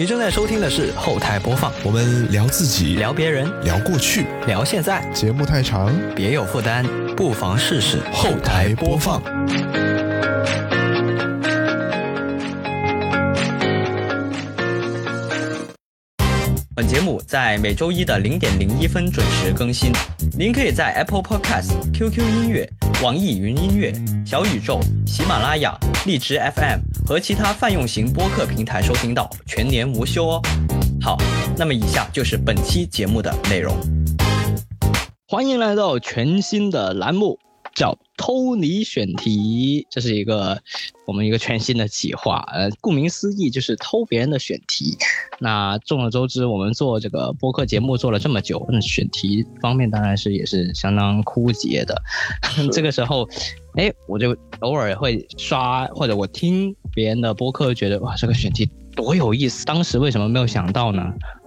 你正在收听的是后台播放，我们聊自己，聊别人，聊过去，聊现在，节目太长，别有负担，不妨试试后台播放。本节目在每周一的零点零一分准时更新，您可以在 Apple Podcast、QQ 音乐、网易云音乐、小宇宙、喜马拉雅、荔枝 FM 和其他泛用型播客平台收听到，全年无休哦。好，那么以下就是本期节目的内容。欢迎来到全新的栏目，叫偷你选题，这是一个我们一个全新的企划。呃，顾名思义就是偷别人的选题。那众所周知，我们做这个播客节目做了这么久，那选题方面当然是也是相当枯竭的。这个时候，哎，我就偶尔会刷或者我听别人的播客，觉得哇，这个选题多有意思。当时为什么没有想到呢？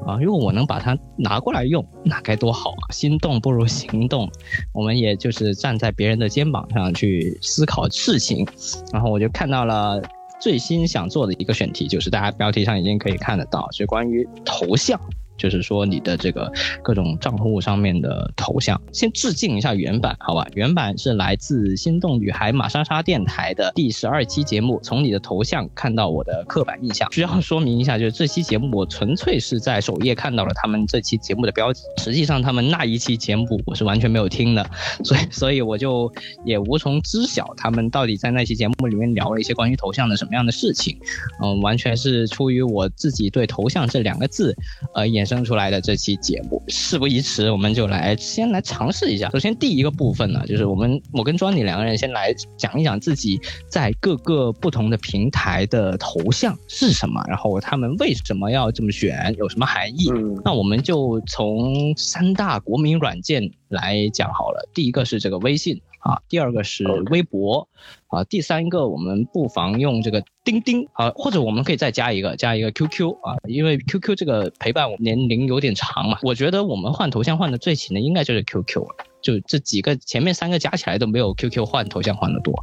啊，如果我能把它拿过来用，那该多好啊！心动不如行动，我们也就是站在别人的肩膀上去思考事情。然后我就看到了。最新想做的一个选题，就是大家标题上已经可以看得到，是关于头像。就是说你的这个各种账户上面的头像，先致敬一下原版，好吧？原版是来自心动女孩马莎莎电台的第十二期节目。从你的头像看到我的刻板印象，需要说明一下，就是这期节目我纯粹是在首页看到了他们这期节目的标题，实际上他们那一期节目我是完全没有听的，所以所以我就也无从知晓他们到底在那期节目里面聊了一些关于头像的什么样的事情。嗯，完全是出于我自己对头像这两个字，呃衍生出来的这期节目。事不宜迟，我们就来先来尝试一下。首先第一个部分呢，就是我们我跟庄尼两个人先来讲一讲自己在各个不同的平台的头像是什么，然后他们为什么要这么选，有什么含义。那我们就从三大国民软件来讲好了。第一个是这个微信啊，第二个是微博啊，第三个我们不妨用这个钉钉啊，或者我们可以再加一个加一个 QQ 啊，因为 QQ 这个陪伴我年龄有点长嘛，我觉得我们换头像换的最勤的应该就是 QQ 了。就这几个前面三个加起来都没有 QQ 换头像换的多，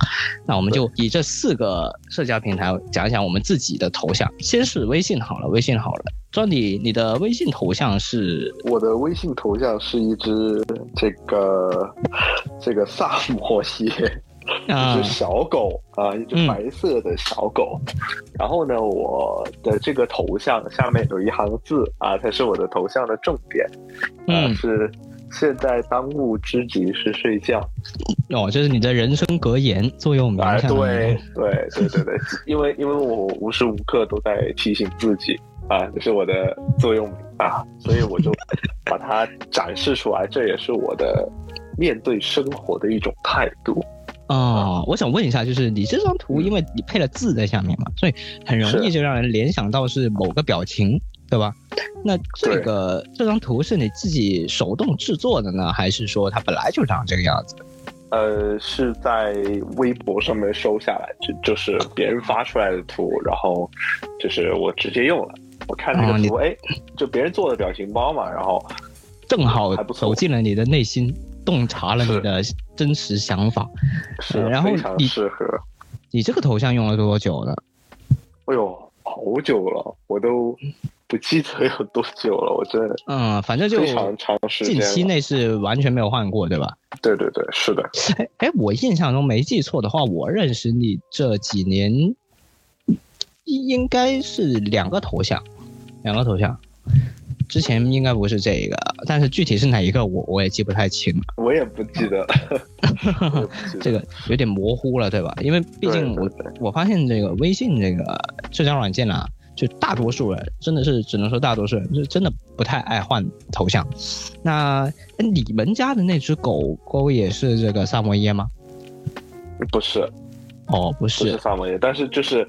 那我们就以这四个社交平台讲一讲我们自己的头像。先是微信好了，微信好了，庄迪，你的微信头像是？我的微信头像是一只这个这个萨姆摩耶，一只小狗啊，一只白色的小狗。然后呢，我的这个头像下面有一行字啊，它是我的头像的重点，啊是。现在当务之急是睡觉，哦，这是你的人生格言，座右铭。对对对对对，因为因为我无时无刻都在提醒自己啊，这是我的座右铭啊，所以我就把它展示出来，这也是我的面对生活的一种态度。哦，我想问一下，就是你这张图，因为你配了字在下面嘛，所以很容易就让人联想到是某个表情。对吧？那这个这张图是你自己手动制作的呢，还是说它本来就长这个样子？呃，是在微博上面收下来，就就是别人发出来的图，然后就是我直接用了。我看那个图，哎，就别人做的表情包嘛，然后正好走进了你的内心，洞察了你的真实想法。是，然后你适合。你这个头像用了多久了？哎呦，好久了，我都。不记得有多久了，我真的嗯，反正就非常长时间，近期内是完全没有换过，对吧？对对对，是的。哎哎，我印象中没记错的话，我认识你这几年，应应该是两个头像，两个头像。之前应该不是这个，但是具体是哪一个，我我也记不太清了。我也不记得，这个有点模糊了，对吧？因为毕竟我我发现这个微信这个社交软件啊。就大多数人真的是只能说大多数人是真的不太爱换头像。那你们家的那只狗狗也是这个萨摩耶吗？不是，哦，不是，不是萨摩耶。但是就是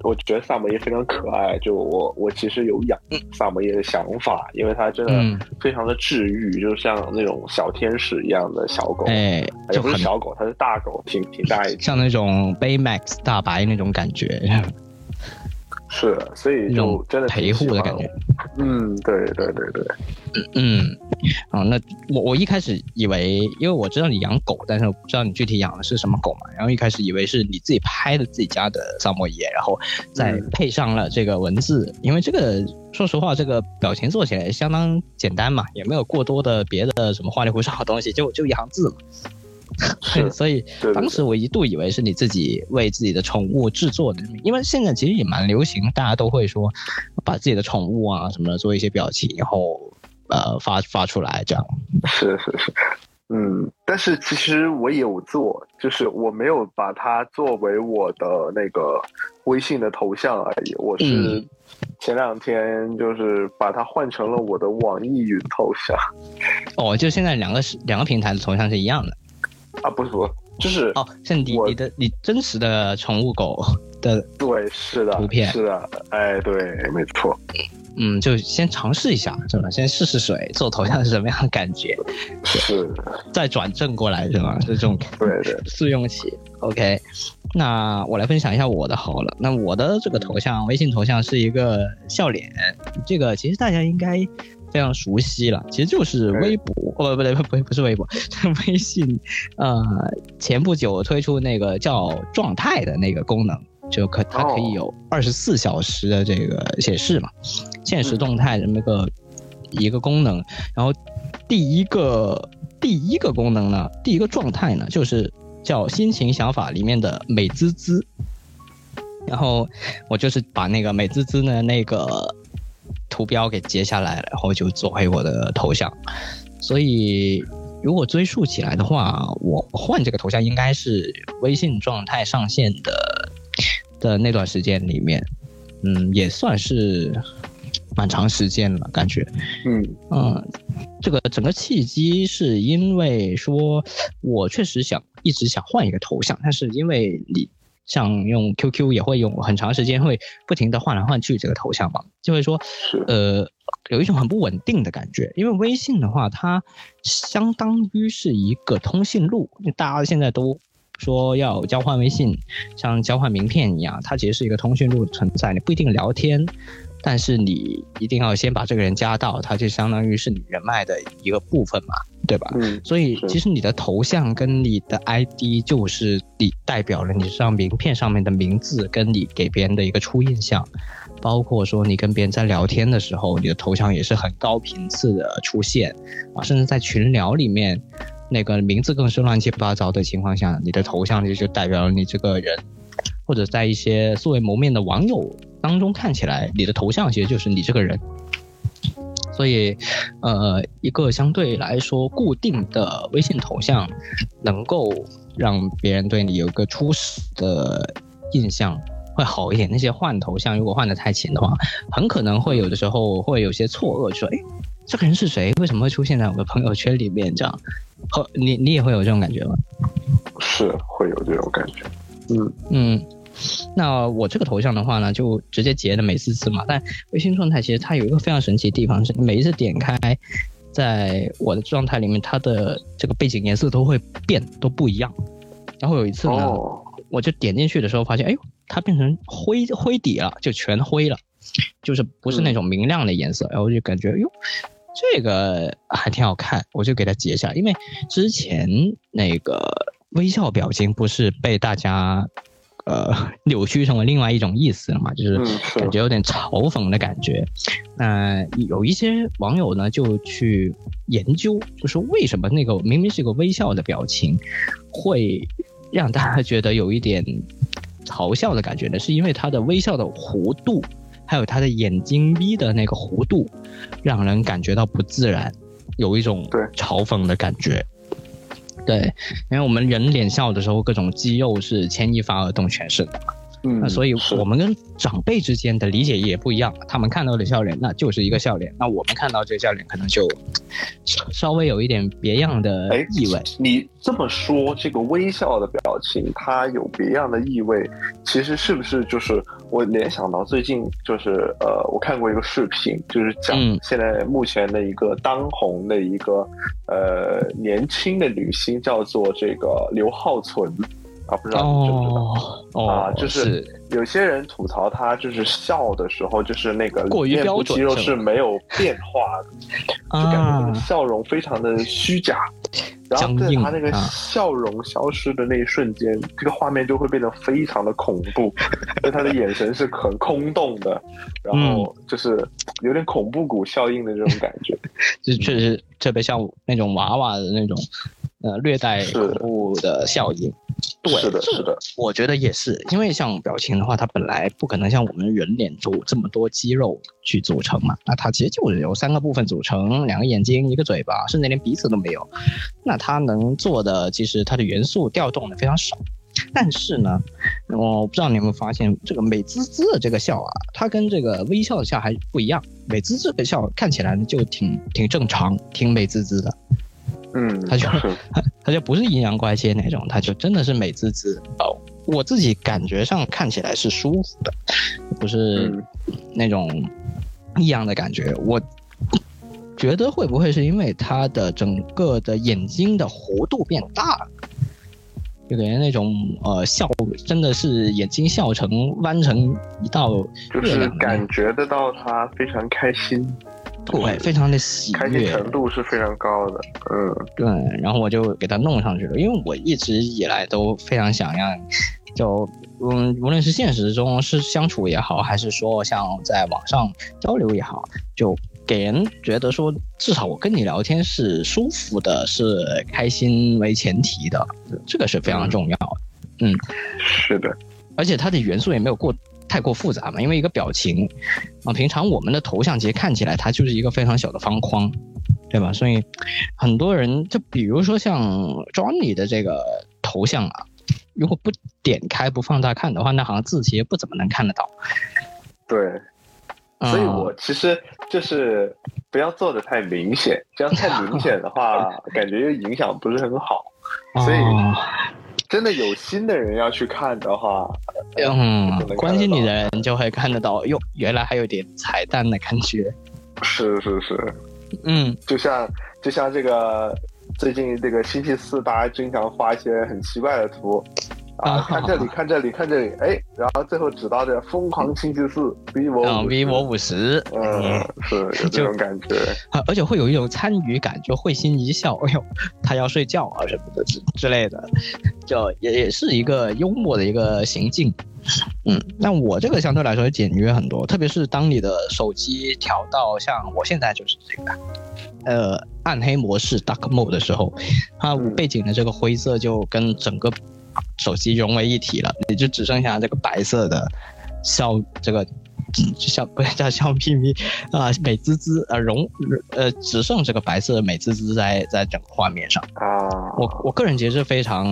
我觉得萨摩耶非常可爱。就我我其实有养萨摩耶的想法，因为它真的非常的治愈，就像那种小天使一样的小狗。哎，就不是小狗，它是大狗，挺挺大一像那种 Baymax 大白那种感觉。是，所以就真的陪护的感觉。嗯，对对对对，嗯，啊，那我我一开始以为，因为我知道你养狗，但是我不知道你具体养的是什么狗嘛，然后一开始以为是你自己拍的自己家的萨摩耶，然后再配上了这个文字，因为这个说实话，这个表情做起来相当简单嘛，也没有过多的别的什么花里胡哨的东西，就就一行字嘛。所以当时我一度以为是你自己为自己的宠物制作的，因为现在其实也蛮流行，大家都会说把自己的宠物啊什么的做一些表情，然后呃发发出来这样。是是是，嗯，但是其实我有做，就是我没有把它作为我的那个微信的头像而已，我是前两天就是把它换成了我的网易云头像。哦，就现在两个是两个平台的头像是一样的。啊，不是不，就是哦，像你你的你真实的宠物狗的，对，是的，图片是的，哎，对，没错，嗯，就先尝试一下，是吧？先试试水，做头像是什么样的感觉？是，再转正过来，是吧？是这种，对对，试用期。OK，那我来分享一下我的好了。那我的这个头像，微信头像是一个笑脸，这个其实大家应该。非常熟悉了，其实就是微博，哦不对不不不是微博，是 微信。呃，前不久推出那个叫状态的那个功能，就可它可以有二十四小时的这个显示嘛，现实动态的那个一个功能。然后第一个第一个功能呢，第一个状态呢，就是叫心情想法里面的美滋滋。然后我就是把那个美滋滋的那个。图标给截下来，然后就作为我的头像。所以，如果追溯起来的话，我换这个头像应该是微信状态上线的的那段时间里面，嗯，也算是蛮长时间了，感觉。嗯嗯，这个整个契机是因为说，我确实想一直想换一个头像，但是因为你。像用 QQ 也会用很长时间，会不停的换来换去这个头像嘛，就会说，呃，有一种很不稳定的感觉。因为微信的话，它相当于是一个通讯录，大家现在都说要交换微信，像交换名片一样，它其实是一个通讯录存在，你不一定聊天。但是你一定要先把这个人加到，他就相当于是你人脉的一个部分嘛，对吧？嗯。所以其实你的头像跟你的 ID 就是你代表了你这张名片上面的名字，跟你给别人的一个初印象，包括说你跟别人在聊天的时候，你的头像也是很高频次的出现啊，甚至在群聊里面，那个名字更是乱七八糟的情况下，你的头像就就代表了你这个人，或者在一些素未谋面的网友。当中看起来，你的头像其实就是你这个人，所以，呃，一个相对来说固定的微信头像，能够让别人对你有一个初始的印象会好一点。那些换头像如果换的太勤的话，很可能会有的时候会有些错愕，说，哎，这个人是谁？为什么会出现在我的朋友圈里面？这样，和你你也会有这种感觉吗？是会有这种感觉，嗯嗯。那我这个头像的话呢，就直接截的美滋滋嘛。但微信状态其实它有一个非常神奇的地方，是每一次点开，在我的状态里面，它的这个背景颜色都会变，都不一样。然后有一次呢，我就点进去的时候发现，哎呦，它变成灰灰底了，就全灰了，就是不是那种明亮的颜色。然后我就感觉，哟，这个还挺好看，我就给它截下来。因为之前那个微笑表情不是被大家。呃，扭曲成为另外一种意思了嘛，就是感觉有点嘲讽的感觉。那有一些网友呢，就去研究，就是为什么那个明明是一个微笑的表情，会让大家觉得有一点嘲笑的感觉呢？是因为他的微笑的弧度，还有他的眼睛眯的那个弧度，让人感觉到不自然，有一种嘲讽的感觉。对，因为我们人脸笑的时候，各种肌肉是牵一发而动全身。嗯，那所以我们跟长辈之间的理解也不一样。他们看到的笑脸，那就是一个笑脸；那我们看到这个笑脸，可能就稍微有一点别样的意味。你这么说，这个微笑的表情，它有别样的意味，其实是不是就是我联想到最近就是呃，我看过一个视频，就是讲现在目前的一个当红的一个呃年轻的女星，叫做这个刘浩存。啊，不知道你知不知道？啊，就是有些人吐槽他就是笑的时候，就是那个过于标准，肌肉是没有变化的，就感觉那个笑容非常的虚假。然后在他那个笑容消失的那一瞬间，这个画面就会变得非常的恐怖，因为他的眼神是很空洞的，然后就是有点恐怖谷效应的这种感觉，就确实特别像那种娃娃的那种。呃，略带恐怖的效应，对，是的，是的，我觉得也是，因为像表情的话，它本来不可能像我们人脸组这么多肌肉去组成嘛，那它其实就是由三个部分组成，两个眼睛，一个嘴巴，甚至连鼻子都没有，那它能做的其实它的元素调动的非常少，但是呢，我不知道你有没有发现，这个美滋滋的这个笑啊，它跟这个微笑的笑还不一样，美滋滋的笑看起来就挺挺正常，挺美滋滋的。嗯，他就 他就不是阴阳怪气那种，他就真的是美滋滋哦。我自己感觉上看起来是舒服的，不是那种异样的感觉。我觉得会不会是因为他的整个的眼睛的弧度变大了，就感觉那种呃笑，真的是眼睛笑成弯成一道，就是感觉得到他非常开心。对，非常的喜悦，开心程度是非常高的。嗯，对，然后我就给他弄上去了，因为我一直以来都非常想让，就嗯，无论是现实中是相处也好，还是说像在网上交流也好，就给人觉得说，至少我跟你聊天是舒服的，是开心为前提的，这个是非常重要的。嗯，是的，而且它的元素也没有过。太过复杂嘛？因为一个表情啊，平常我们的头像其实看起来它就是一个非常小的方框，对吧？所以很多人就比如说像 Johnny 的这个头像啊，如果不点开不放大看的话，那好像字其实不怎么能看得到。对，所以我其实就是不要做的太明显，这样太明显的话，感觉又影响不是很好，所以。真的有心的人要去看的话，嗯，关心你的人就会看得到。哟，原来还有点彩蛋的感觉。是是是，嗯，就像就像这个最近这个星期四，大家经常发一些很奇怪的图。啊，看这里，看这里，看这里，哎，然后最后指到这疯狂星期四，vivo vivo 五十，嗯，是有 这种感觉，而且会有一种参与感，就会心一笑，哎呦，他要睡觉啊什么的之之类的，就也也是一个幽默的一个行径，嗯，那我这个相对来说简约很多，特别是当你的手机调到像我现在就是这个，呃，暗黑模式 dark mode 的时候，它背景的这个灰色就跟整个。手机融为一体了，也就只剩下这个白色的笑，这个笑不是叫笑眯眯 啊，美滋滋啊，融呃，只剩这个白色的美滋滋在在整个画面上啊。我我个人其实非常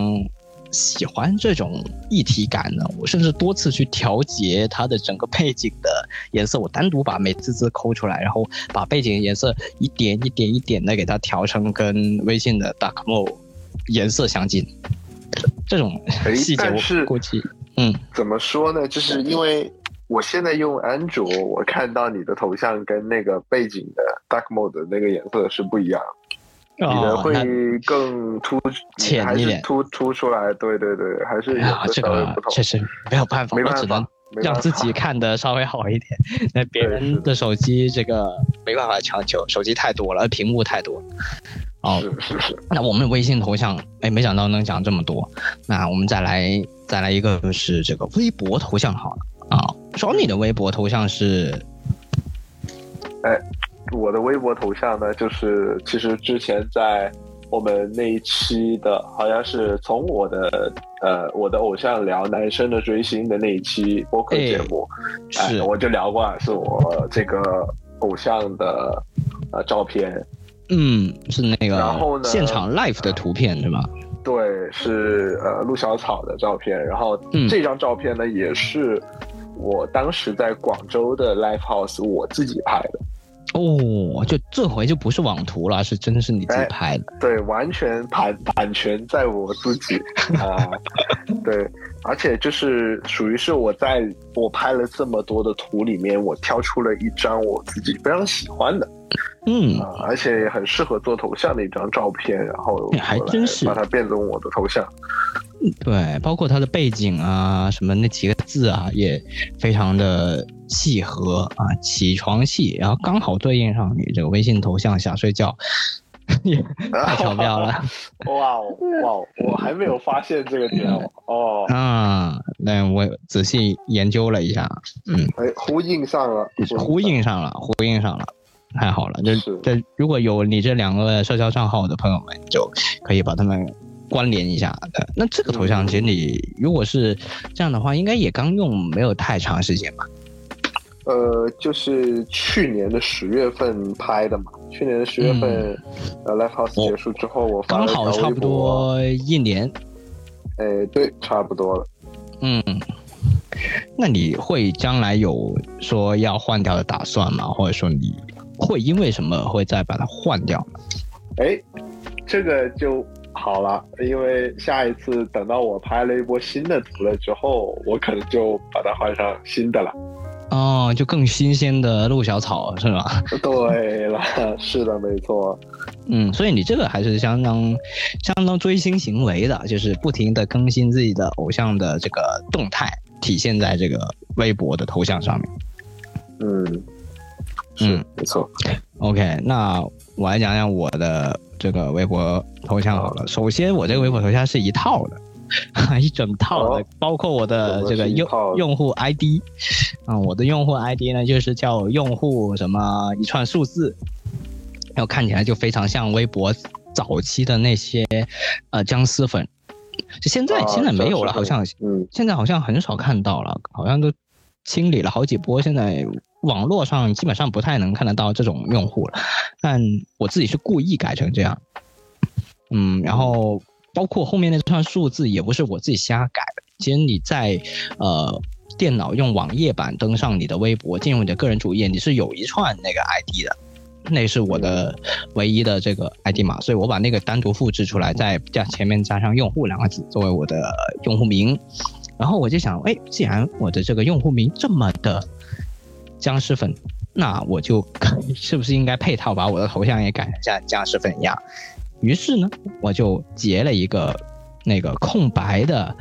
喜欢这种一体感的，我甚至多次去调节它的整个背景的颜色，我单独把美滋滋抠出来，然后把背景颜色一点一点一点的给它调成跟微信的 Dark Mode 颜色相近。这种细节，我是估计，嗯，怎么说呢？就是因为我现在用安卓，我看到你的头像跟那个背景的 dark mode 的那个颜色是不一样，你的会更突浅一点，突突出来。对对对，还是这个确实没有办法，我只能让自己看的稍微好一点。那别人的手机这个没办法强求，手机太多了，屏幕太多。哦，是是是。那我们微信头像，哎，没想到能讲这么多。那我们再来再来一个，就是这个微博头像好了啊。说你的微博头像是，哎，我的微博头像呢，就是其实之前在我们那一期的，好像是从我的呃我的偶像聊男生的追星的那一期播客节目，是我就聊过，是我这个偶像的呃照片。嗯，是那个，然后呢？现场 live 的图片是吗？对，是呃陆小草的照片。然后这张照片呢，也是我当时在广州的 live house 我自己拍的。哦，就这回就不是网图了，是真的是你自己拍的。对，完全版版权在我自己 啊。对，而且就是属于是我在我拍了这么多的图里面，我挑出了一张我自己非常喜欢的。嗯，而且也很适合做头像的一张照片，然后还真是把它变成我的头像。对，包括它的背景啊，什么那几个字啊，也非常的契合啊，起床气，然后刚好对应上你这个微信头像想睡觉，也 太巧妙了。哇哦哇哦，我还没有发现这个点哦。啊，那我仔细研究了一下，嗯，哎，呼应上了，呼应上了，呼应上了。太好了，就这如果有你这两个社交账号的朋友们，就可以把他们关联一下。那这个头像，其实你如果是这样的话，应该也刚用没有太长时间吧？呃，就是去年的十月份拍的嘛。去年的十月份，呃，Live House 结束之后，我刚好差不多一年。哎，对，差不多了。嗯，那你会将来有说要换掉的打算吗？或者说你？会因为什么会再把它换掉呢？哎，这个就好了，因为下一次等到我拍了一波新的图了之后，我可能就把它换上新的了。哦，就更新鲜的陆小草是吗？对了，是的，没错。嗯，所以你这个还是相当相当追星行为的，就是不停的更新自己的偶像的这个动态，体现在这个微博的头像上面。嗯。嗯，没错。OK，那我来讲讲我的这个微博头像好了。首先，我这个微博头像是一套的，一整套的，包括我的这个用用户 ID。啊，我的用户 ID 呢，就是叫用户什么一串数字，然后看起来就非常像微博早期的那些呃僵尸粉。就现在现在没有了，好像，嗯，现在好像很少看到了，好像都清理了好几波，现在。网络上基本上不太能看得到这种用户了，但我自己是故意改成这样，嗯，然后包括后面那串数字也不是我自己瞎改的。其实你在呃电脑用网页版登上你的微博，进入你的个人主页，你是有一串那个 ID 的，那是我的唯一的这个 ID 码，所以我把那个单独复制出来，再加前面加上用户两个字作为我的用户名，然后我就想，哎，既然我的这个用户名这么的。僵尸粉，那我就 是不是应该配套把我的头像也改成像僵尸粉一样？于是呢，我就截了一个那个空白的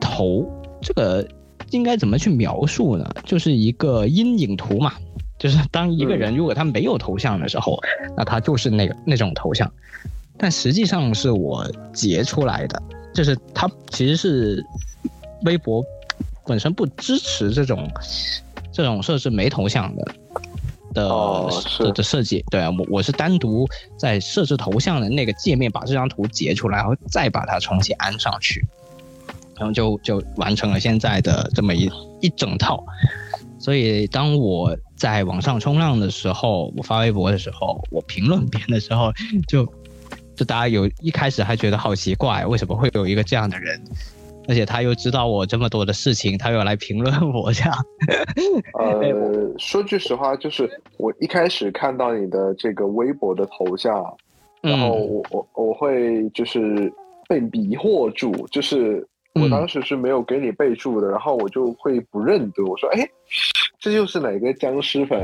头，这个应该怎么去描述呢？就是一个阴影图嘛，就是当一个人如果他没有头像的时候，那他就是那个那种头像，但实际上是我截出来的，就是它其实是微博本身不支持这种。这种设置没头像的的的设计，对啊，我我是单独在设置头像的那个界面把这张图截出来，然后再把它重新安上去，然后就就完成了现在的这么一一整套。所以当我在网上冲浪的时候，我发微博的时候，我评论别人的时候，就就大家有一开始还觉得好奇怪，为什么会有一个这样的人？而且他又知道我这么多的事情，他又来评论我这样。呃，说句实话，就是我一开始看到你的这个微博的头像，然后我我我会就是被迷惑住，就是我当时是没有给你备注的，然后我就会不认得，我说哎，这又是哪个僵尸粉？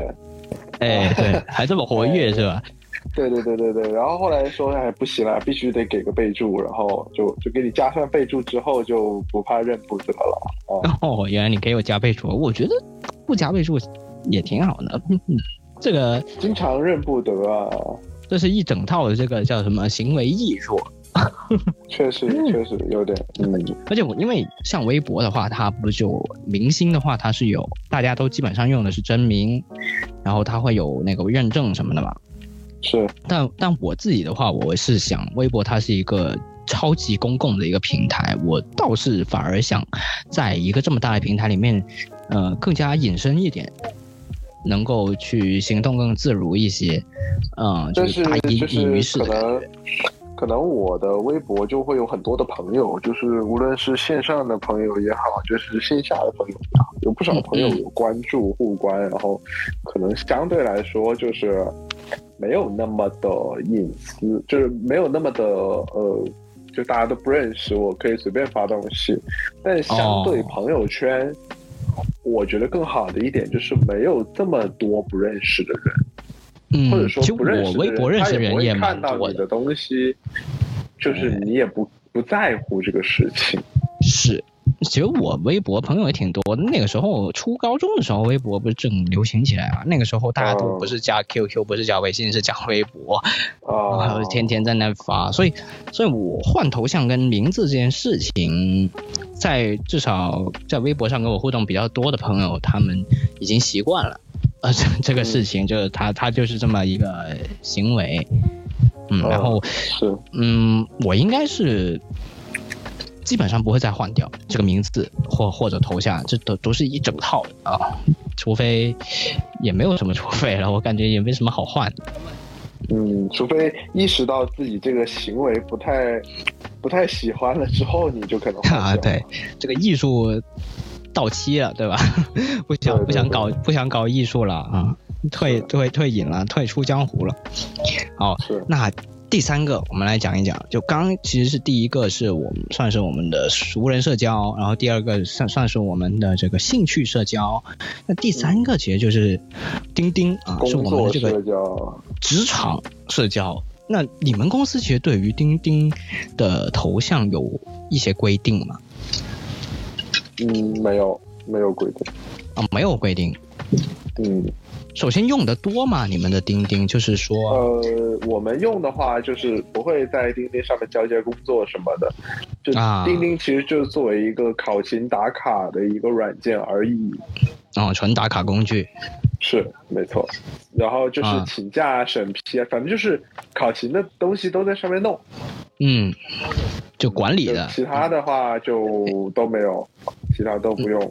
哎，对，还这么活跃 是吧？对对对对对，然后后来说哎不行了，必须得给个备注，然后就就给你加上备注之后就不怕认不得了哦。原来你给我加备注，我觉得不加备注也挺好的。这个经常认不得啊，这是一整套的这个叫什么行为艺术。确实确实有点，嗯。而且我因为像微博的话，它不就明星的话，它是有大家都基本上用的是真名，然后它会有那个认证什么的嘛。是，但但我自己的话，我是想，微博它是一个超级公共的一个平台，我倒是反而想，在一个这么大的平台里面，呃，更加隐身一点，能够去行动更自如一些，嗯，就是大隐隐于市的。可能我的微博就会有很多的朋友，就是无论是线上的朋友也好，就是线下的朋友也好，有不少朋友有关注互关，然后可能相对来说就是没有那么的隐私，就是没有那么的呃，就大家都不认识，我可以随便发东西。但相对朋友圈，我觉得更好的一点就是没有这么多不认识的人。嗯，或者说不认识的人，他也不会看到你的东西，就是你也不不在乎这个事情。是，其实我微博朋友也挺多的。那个时候初高中的时候，微博不是正流行起来嘛？那个时候大家都不是加 QQ，不是加微信，是加微博，然后天天在那发。所以，所以我换头像跟名字这件事情，在至少在微博上跟我互动比较多的朋友，他们已经习惯了。呃，这这个事情就是他他就是这么一个行为，嗯，然后是嗯，我应该是基本上不会再换掉这个名字或或者头像，这都都是一整套的啊，除非也没有什么 除非了，我感觉也没什么好换的。嗯，除非意识到自己这个行为不太不太喜欢了之后，你就可能啊，对这个艺术。到期了，对吧？不想不想搞不想搞艺术了啊，退退退隐了，退出江湖了。好，那第三个我们来讲一讲，就刚其实是第一个是我们算是我们的熟人社交，然后第二个算算是我们的这个兴趣社交，那第三个其实就是钉钉啊，是我们的这个职场社交。那你们公司其实对于钉钉的头像有一些规定吗？嗯，没有，没有规定啊，没有规定。嗯，首先用的多吗？你们的钉钉就是说，呃，我们用的话就是不会在钉钉上面交接工作什么的，就钉钉其实就是作为一个考勤打卡的一个软件而已。哦，纯打卡工具。是，没错。然后就是请假审批，反正就是考勤的东西都在上面弄。嗯。就管理的，其他的话就都没有，其他都不用。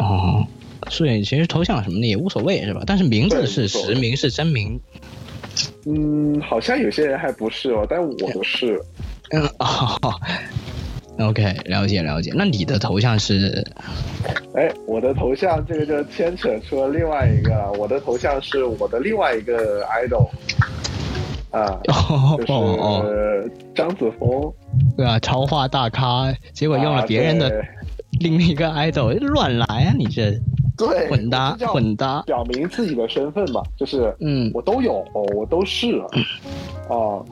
哦，所以其实头像什么的也无所谓是吧？但是名字是实名是真名。嗯，好像有些人还不是哦，但我不是。嗯哦，OK，了解了解。那你的头像是？哎，我的头像这个就牵扯出了另外一个，我的头像是我的另外一个 idol。啊，就是张子枫，对啊，超话大咖，结果用了别人的另一个 idol，乱来啊！你这对混搭混搭，表明自己的身份嘛，就是嗯，我都有，我都是啊。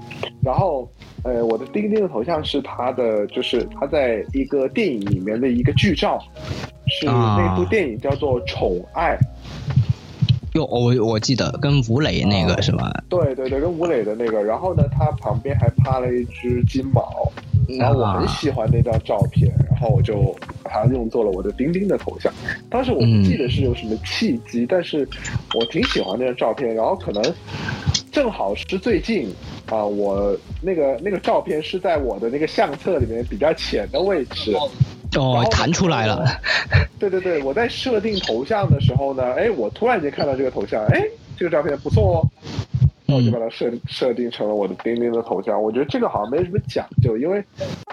然后，呃，我的钉钉的头像是他的，就是他在一个电影里面的一个剧照，是那部电影叫做《宠爱》。哟，我我记得跟吴磊那个是吧？对对对，跟吴磊的那个。然后呢，他旁边还趴了一只金毛，然后我很喜欢那张照片，然后我就把它用作了我的钉钉的头像。当时我不记得是有什么契机，但是我挺喜欢那张照片。然后可能正好是最近啊，我那个那个照片是在我的那个相册里面比较浅的位置。哦，弹出来了。对对对，我在设定头像的时候呢，哎，我突然间看到这个头像，哎，这个照片不错哦，那我就把它设设定成了我的钉钉的头像。我觉得这个好像没什么讲究，因为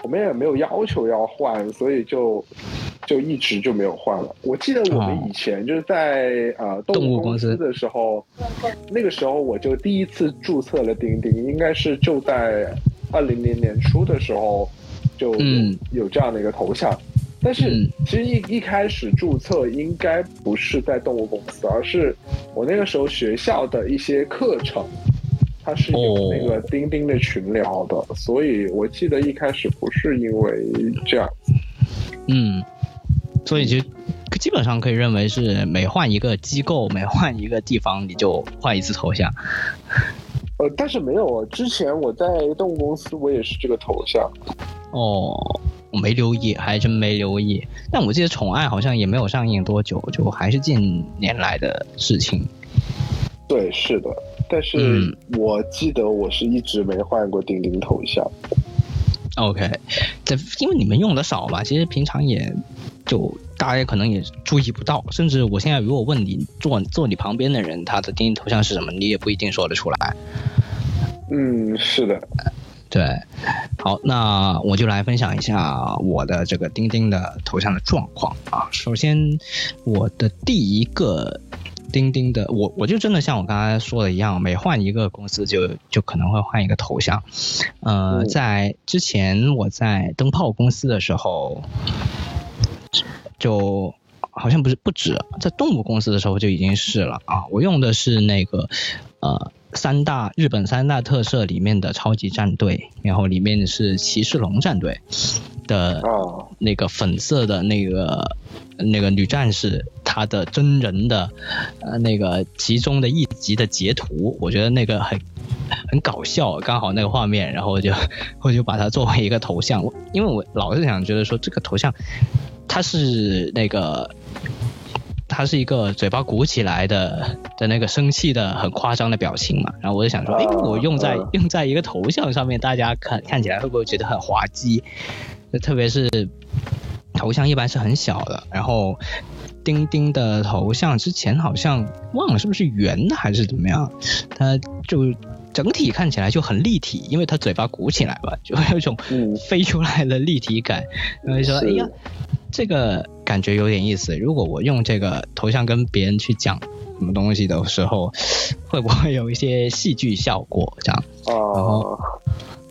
我们也没有要求要换，所以就就一直就没有换了。我记得我们以前就是在呃动物公司的时候，那个时候我就第一次注册了钉钉，应该是就在二零年年初的时候。就有这样的一个头像，但是其实一一开始注册应该不是在动物公司，而是我那个时候学校的一些课程，它是有那个钉钉的群聊的，所以我记得一开始不是因为这样。嗯，所以就基本上可以认为是每换一个机构，每换一个地方，你就换一次头像。呃，但是没有啊，之前我在动物公司，我也是这个头像。哦，我没留意，还真没留意。但我记得《宠爱》好像也没有上映多久，就还是近年来的事情。对，是的。但是我记得我是一直没换过钉钉头像。OK，这因为你们用的少嘛，其实平常也就大家可能也注意不到。甚至我现在如果问你坐坐你旁边的人，他的钉钉头像是什么，你也不一定说得出来。嗯，是的。对，好，那我就来分享一下我的这个钉钉的头像的状况啊。首先，我的第一个钉钉的，我我就真的像我刚才说的一样，每换一个公司就就可能会换一个头像。呃，在之前我在灯泡公司的时候，就好像不是不止，在动物公司的时候就已经是了啊。我用的是那个呃三大日本三大特色里面的超级战队，然后里面是骑士龙战队的那个粉色的那个那个女战士，她的真人的呃那个其中的一集的截图，我觉得那个很很搞笑，刚好那个画面，然后就 我就把它作为一个头像，因为我老是想觉得说这个头像它是那个。他是一个嘴巴鼓起来的的那个生气的很夸张的表情嘛，然后我就想说，哎，我用在用在一个头像上面，大家看看起来会不会觉得很滑稽？特别是头像一般是很小的，然后钉钉的头像之前好像忘了是不是圆的还是怎么样，它就整体看起来就很立体，因为它嘴巴鼓起来吧，就有一种飞出来的立体感，所以说，哎呀。这个感觉有点意思。如果我用这个头像跟别人去讲什么东西的时候，会不会有一些戏剧效果？这样，然后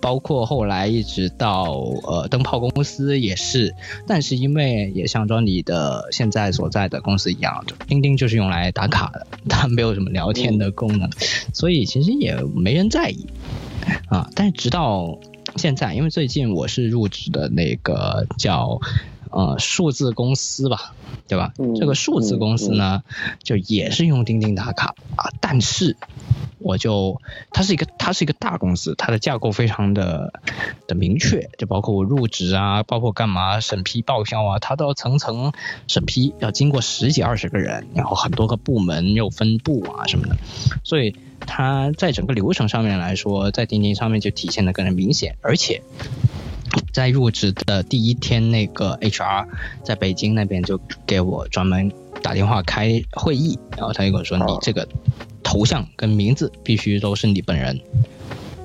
包括后来一直到呃灯泡公司也是，但是因为也像庄你的现在所在的公司一样，钉钉就是用来打卡的，它没有什么聊天的功能，所以其实也没人在意啊。但是直到现在，因为最近我是入职的那个叫。呃，数字公司吧，对吧？这个数字公司呢，就也是用钉钉打卡啊。但是，我就它是一个它是一个大公司，它的架构非常的的明确，就包括我入职啊，包括干嘛审批报销啊，它都要层层审批，要经过十几二十个人，然后很多个部门又分部啊什么的，所以它在整个流程上面来说，在钉钉上面就体现的更加明显，而且。在入职的第一天，那个 HR 在北京那边就给我专门打电话开会议，然后他就跟我说：“你这个头像跟名字必须都是你本人。”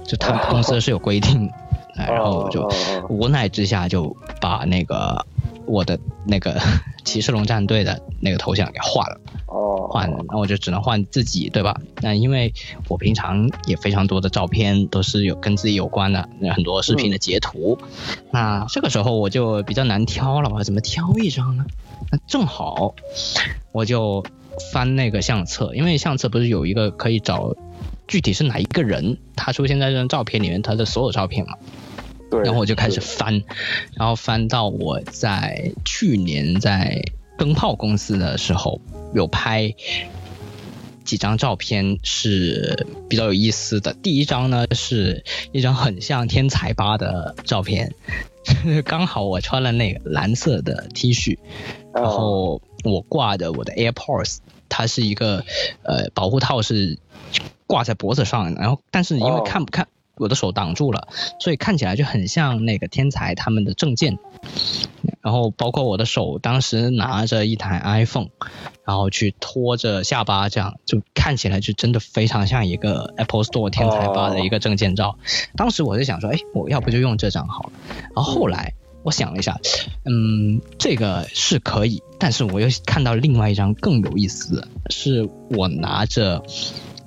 就他们公司是有规定，然后就无奈之下就把那个我的那个 骑士龙战队的那个头像给换了。哦，换，那我就只能换自己，对吧？那因为我平常也非常多的照片都是有跟自己有关的，很多视频的截图。那这个时候我就比较难挑了，我怎么挑一张呢？那正好我就翻那个相册，因为相册不是有一个可以找具体是哪一个人他出现在这张照片里面他的所有照片嘛？对。然后我就开始翻，然后翻到我在去年在灯泡公司的时候。有拍几张照片是比较有意思的。第一张呢是一张很像天才吧的照片，刚好我穿了那个蓝色的 T 恤，然后我挂的我的 AirPods，它是一个呃保护套是挂在脖子上，然后但是因为看不看我的手挡住了，所以看起来就很像那个天才他们的证件。然后包括我的手，当时拿着一台 iPhone，然后去托着下巴，这样就看起来就真的非常像一个 Apple Store 天才吧的一个证件照。当时我就想说，哎，我要不就用这张好了。然后后来我想了一下，嗯，这个是可以，但是我又看到另外一张更有意思是，我拿着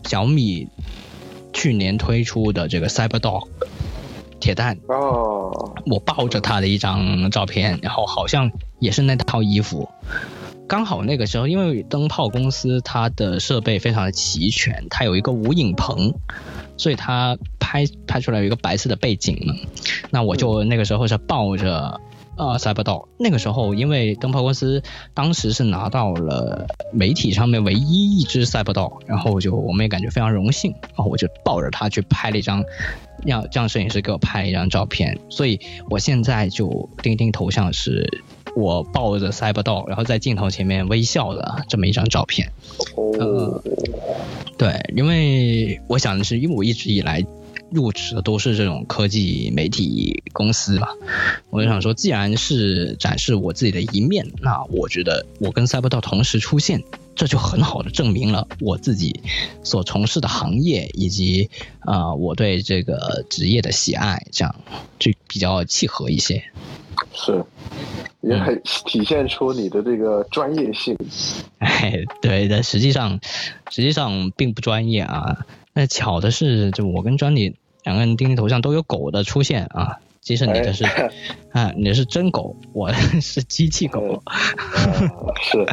小米去年推出的这个 Cyber Dog。铁蛋哦，我抱着他的一张照片，然后好像也是那套衣服。刚好那个时候，因为灯泡公司它的设备非常的齐全，它有一个无影棚，所以它拍拍出来有一个白色的背景嘛。那我就那个时候是抱着。啊，赛博道那个时候，因为灯泡公司当时是拿到了媒体上面唯一一只赛博道，然后就我们也感觉非常荣幸，然后我就抱着它去拍了一张，让让摄影师给我拍一张照片，所以我现在就钉钉头像是我抱着赛博道，然后在镜头前面微笑的这么一张照片。哦，对，因为我想的是，因为我一直以来。入职的都是这种科技媒体公司嘛，我就想说，既然是展示我自己的一面，那我觉得我跟赛博道同时出现，这就很好的证明了我自己所从事的行业以及啊我对这个职业的喜爱，这样就比较契合一些。是，也很体现出你的这个专业性。哎，对但，实际上实际上并不专业啊。那巧的是，就我跟专利两个人钉钉头像都有狗的出现啊。其实你的是啊，你是真狗，我 是机器狗。是，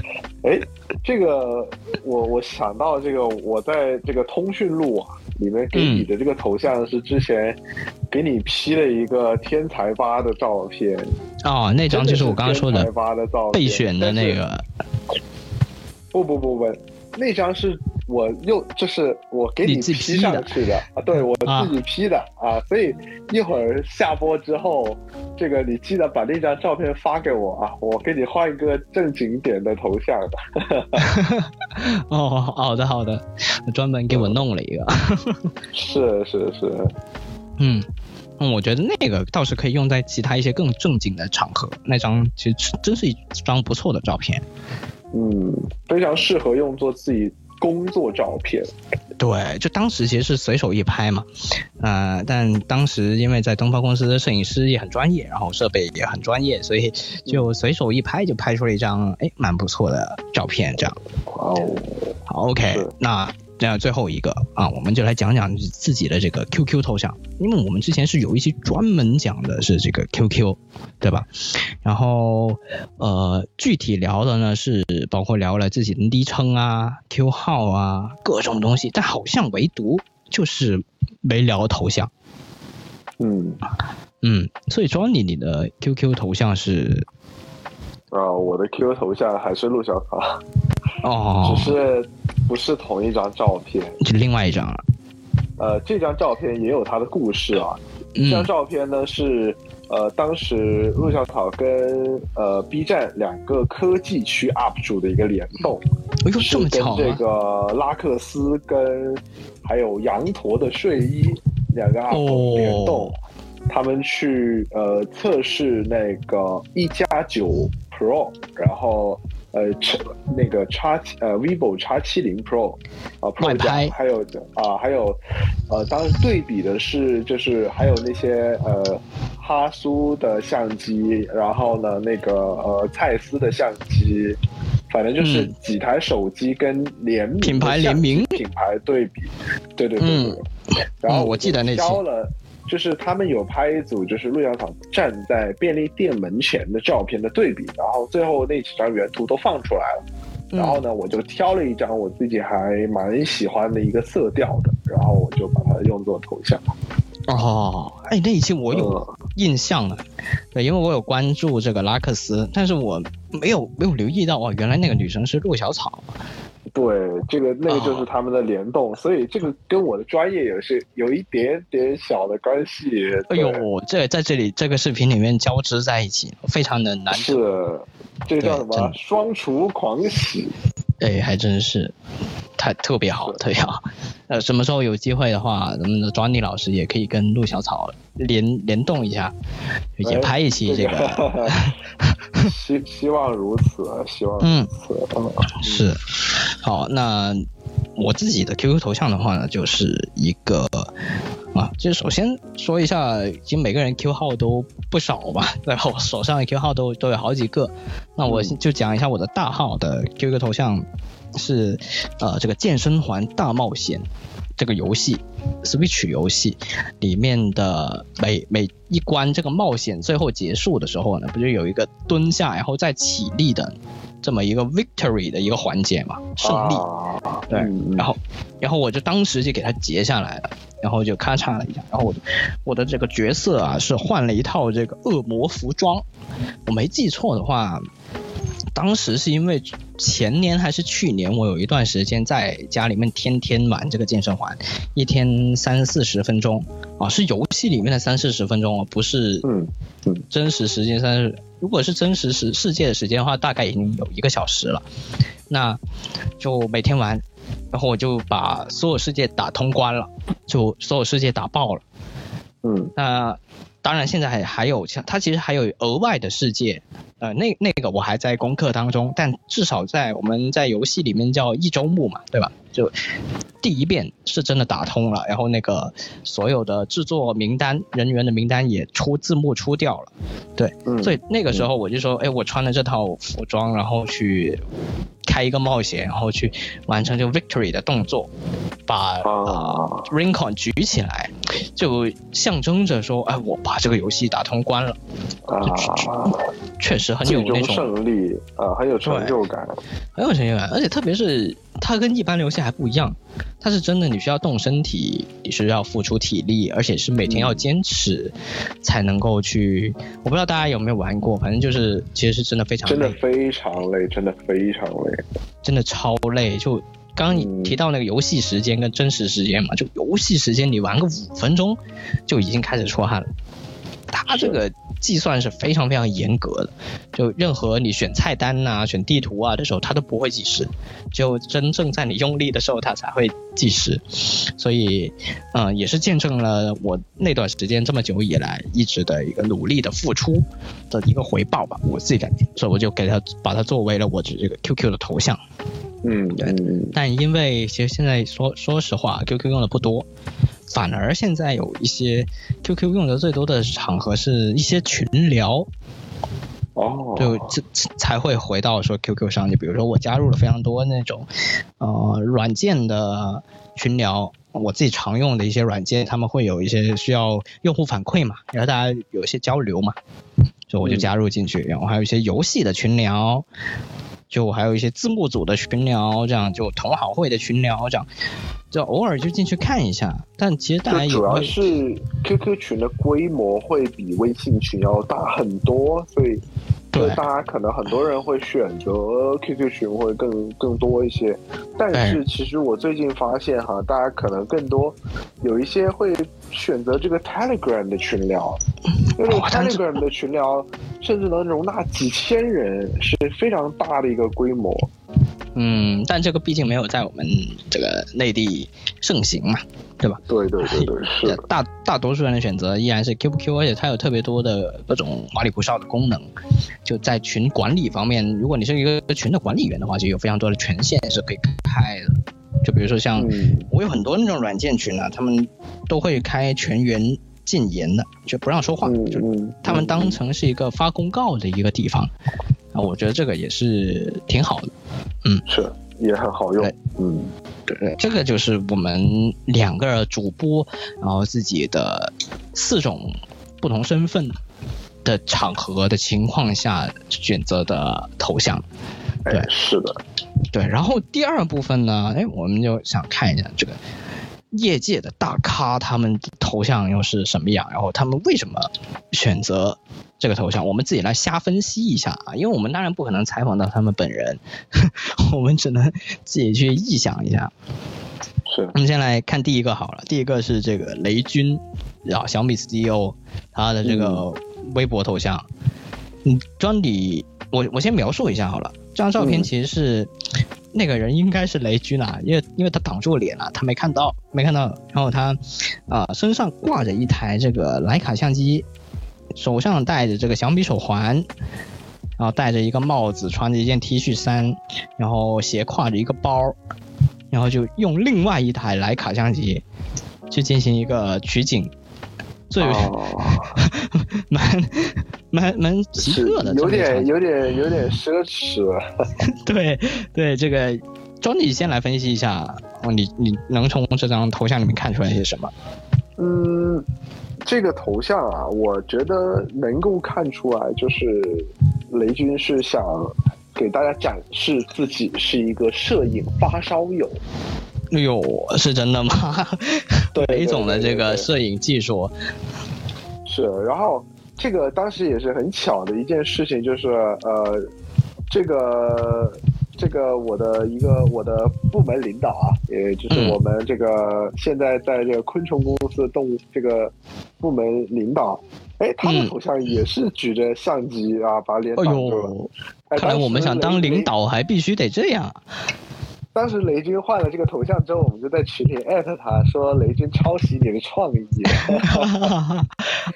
哎，这个我我想到这个，我在这个通讯录啊里面给你的这个头像是之前给你 P 了一个天才吧的照片。哦，那张就是我刚刚说的备选的那个。不不不不，那张是。我又就是我给你 P 上去的啊，对我自己 P 的啊，所以一会儿下播之后，这个你记得把那张照片发给我啊，我给你换一个正经点的头像的。哦，好的好的，专门给我弄了一个。是是是，嗯嗯，我觉得那个倒是可以用在其他一些更正经的场合，那张其实真是一张不错的照片。嗯，非常适合用作自己。工作照片，对，就当时其实是随手一拍嘛，呃，但当时因为在东方公司的摄影师也很专业，然后设备也很专业，所以就随手一拍就拍出了一张哎蛮不错的照片，这样。哦，好，OK，那。那最后一个啊，我们就来讲讲自己的这个 QQ 头像，因为我们之前是有一期专门讲的是这个 QQ，对吧？然后呃，具体聊的呢是包括聊了自己的昵称啊、Q 号啊各种东西，但好像唯独就是没聊头像。嗯嗯，所以 Johnny，你的 QQ 头像是？啊，我的 QQ 头像还是陆小草。哦，只是不是同一张照片，是另外一张了。呃，这张照片也有它的故事啊。这张照片呢是呃，当时陆小草跟呃 B 站两个科技区 UP 主的一个联动，是跟这个拉克斯跟还有羊驼的睡衣两个 UP 主联动，他们去呃测试那个一加九 Pro，然后。呃，叉那个叉七呃，vivo 叉七零 pro 啊，pro 加还有啊，还有呃，当然对比的是，就是还有那些呃，哈苏的相机，然后呢，那个呃，蔡司的相机，反正就是几台手机跟联名品牌联名品牌对比，对对对对，然后我记得那期。就是他们有拍一组，就是陆小草站在便利店门前的照片的对比，然后最后那几张原图都放出来了，然后呢，我就挑了一张我自己还蛮喜欢的一个色调的，然后我就把它用作头像。哦，哎，那一期我有印象了，对，因为我有关注这个拉克斯，但是我没有没有留意到哦，原来那个女生是陆小草。对，这个那个就是他们的联动，所以这个跟我的专业也是有一点点小的关系。哎呦，这在这里这个视频里面交织在一起，非常的难。是，这个叫什么？双厨狂喜。哎，还真是，太特别好，特别好。呃，什么时候有机会的话，咱们的 Johnny 老师也可以跟陆小草联联动一下，也拍一期这个。希希望如此，希望嗯是。好，那我自己的 QQ 头像的话呢，就是一个啊，就首先说一下，其实每个人 Q 号都不少吧，对吧？我手上的 Q 号都都有好几个。那我就讲一下我的大号的 QQ 头像是呃这个健身环大冒险这个游戏 Switch 游戏里面的每每一关这个冒险最后结束的时候呢，不就有一个蹲下然后再起立的。这么一个 victory 的一个环节嘛，胜利，对，然后，然后我就当时就给它截下来了，然后就咔嚓了一下，然后我我的这个角色啊是换了一套这个恶魔服装，我没记错的话。当时是因为前年还是去年，我有一段时间在家里面天天玩这个健身环，一天三四十分钟啊，是游戏里面的三四十分钟哦，不是嗯嗯真实时间三十，如果是真实世世界的时间的话，大概已经有一个小时了，那就每天玩，然后我就把所有世界打通关了，就所有世界打爆了，嗯，那。当然，现在还还有像它其实还有额外的世界，呃，那那个我还在功课当中，但至少在我们在游戏里面叫一周目嘛，对吧？就第一遍是真的打通了，然后那个所有的制作名单人员的名单也出字幕出掉了，对，所以那个时候我就说，哎，我穿了这套服装，然后去。开一个冒险，然后去完成这个 victory 的动作，把啊 r i n c o n 举起来，就象征着说，哎，我把这个游戏打通关了。啊，确实很有那种胜利啊，很有成就感，很有成就感。而且特别是它跟一般游戏还不一样，它是真的你需要动身体，你是要付出体力，而且是每天要坚持才能够去。我不知道大家有没有玩过，反正就是其实是真的非常累真的非常累，真的非常累。真的超累，就刚刚提到那个游戏时间跟真实时间嘛，就游戏时间你玩个五分钟就已经开始出汗了。它这个计算是非常非常严格的，就任何你选菜单呐、选地图啊的时候，它都不会计时，就真正在你用力的时候，它才会计时。所以，嗯，也是见证了我那段时间这么久以来一直的一个努力的付出的一个回报吧，我自己感觉，所以我就给它把它作为了我的这个 QQ 的头像。嗯，对。但因为其实现在说说实话，QQ 用的不多。反而现在有一些 QQ 用的最多的场合是一些群聊，哦，就这才会回到说 QQ 上。就比如说我加入了非常多那种呃软件的群聊，我自己常用的一些软件，他们会有一些需要用户反馈嘛，然后大家有一些交流嘛，所以我就加入进去。然后还有一些游戏的群聊，就还有一些字幕组的群聊，这样就同好会的群聊这样。就偶尔就进去看一下，但其实大家主要是 QQ 群的规模会比微信群要大很多，所以对大家可能很多人会选择 QQ 群会更更多一些。但是其实我最近发现哈，大家可能更多有一些会选择这个 Telegram 的群聊，因为 Telegram 的群聊甚至能容纳几千人，是非常大的一个规模。嗯，但这个毕竟没有在我们这个内地盛行嘛，对吧？对对对对，是。大大多数人的选择依然是 QQ，而且它有特别多的各种花里胡哨的功能。就在群管理方面，如果你是一个群的管理员的话，就有非常多的权限是可以开的。就比如说像我有很多那种软件群啊，他们都会开全员禁言的，就不让说话，就他们当成是一个发公告的一个地方。啊，我觉得这个也是挺好的，嗯，是也很好用，嗯，对对，这个就是我们两个主播，然后自己的四种不同身份的场合的情况下选择的头像，对，是的，对，然后第二部分呢，哎，我们就想看一下这个业界的大咖他们头像又是什么样，然后他们为什么选择。这个头像，我们自己来瞎分析一下啊，因为我们当然不可能采访到他们本人，我们只能自己去臆想一下。是。我们先来看第一个好了，第一个是这个雷军，然后小米 CEO 他的这个微博头像。嗯，庄里，我我先描述一下好了，这张照片其实是那个人应该是雷军啊，因为因为他挡住脸了，他没看到，没看到。然后他啊身上挂着一台这个徕卡相机。手上戴着这个小米手环，然后戴着一个帽子，穿着一件 T 恤衫，然后斜挎着一个包，然后就用另外一台徕卡相机去进行一个取景，最蛮 蛮蛮奇特的，有点有点有点奢侈。对对，这个庄你先来分析一下，你你能从这张头像里面看出来些什么？嗯。这个头像啊，我觉得能够看出来，就是雷军是想给大家展示自己是一个摄影发烧友。哎呦，是真的吗？对，雷总的这个摄影技术是。然后这个当时也是很巧的一件事情，就是呃，这个。这个我的一个我的部门领导啊，也就是我们这个现在在这个昆虫公司动物这个部门领导，哎，他的头像也是举着相机啊，把脸挡住了。看来我们想当领导还必须得这样。当时雷军换了这个头像之后，我们就在群里艾特他说：“雷军抄袭你的创意。”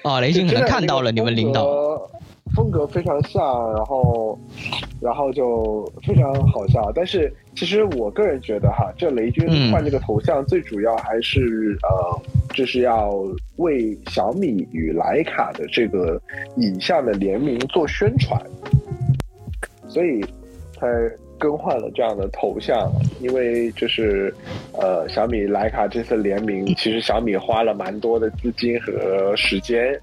哦，雷军可能看到了你们领导。风格非常像，然后然后就非常好笑。但是其实我个人觉得哈，这雷军换这个头像，最主要还是呃，就是要为小米与徕卡的这个影像的联名做宣传，所以才更换了这样的头像。因为就是呃，小米徕卡这次联名，其实小米花了蛮多的资金和时间。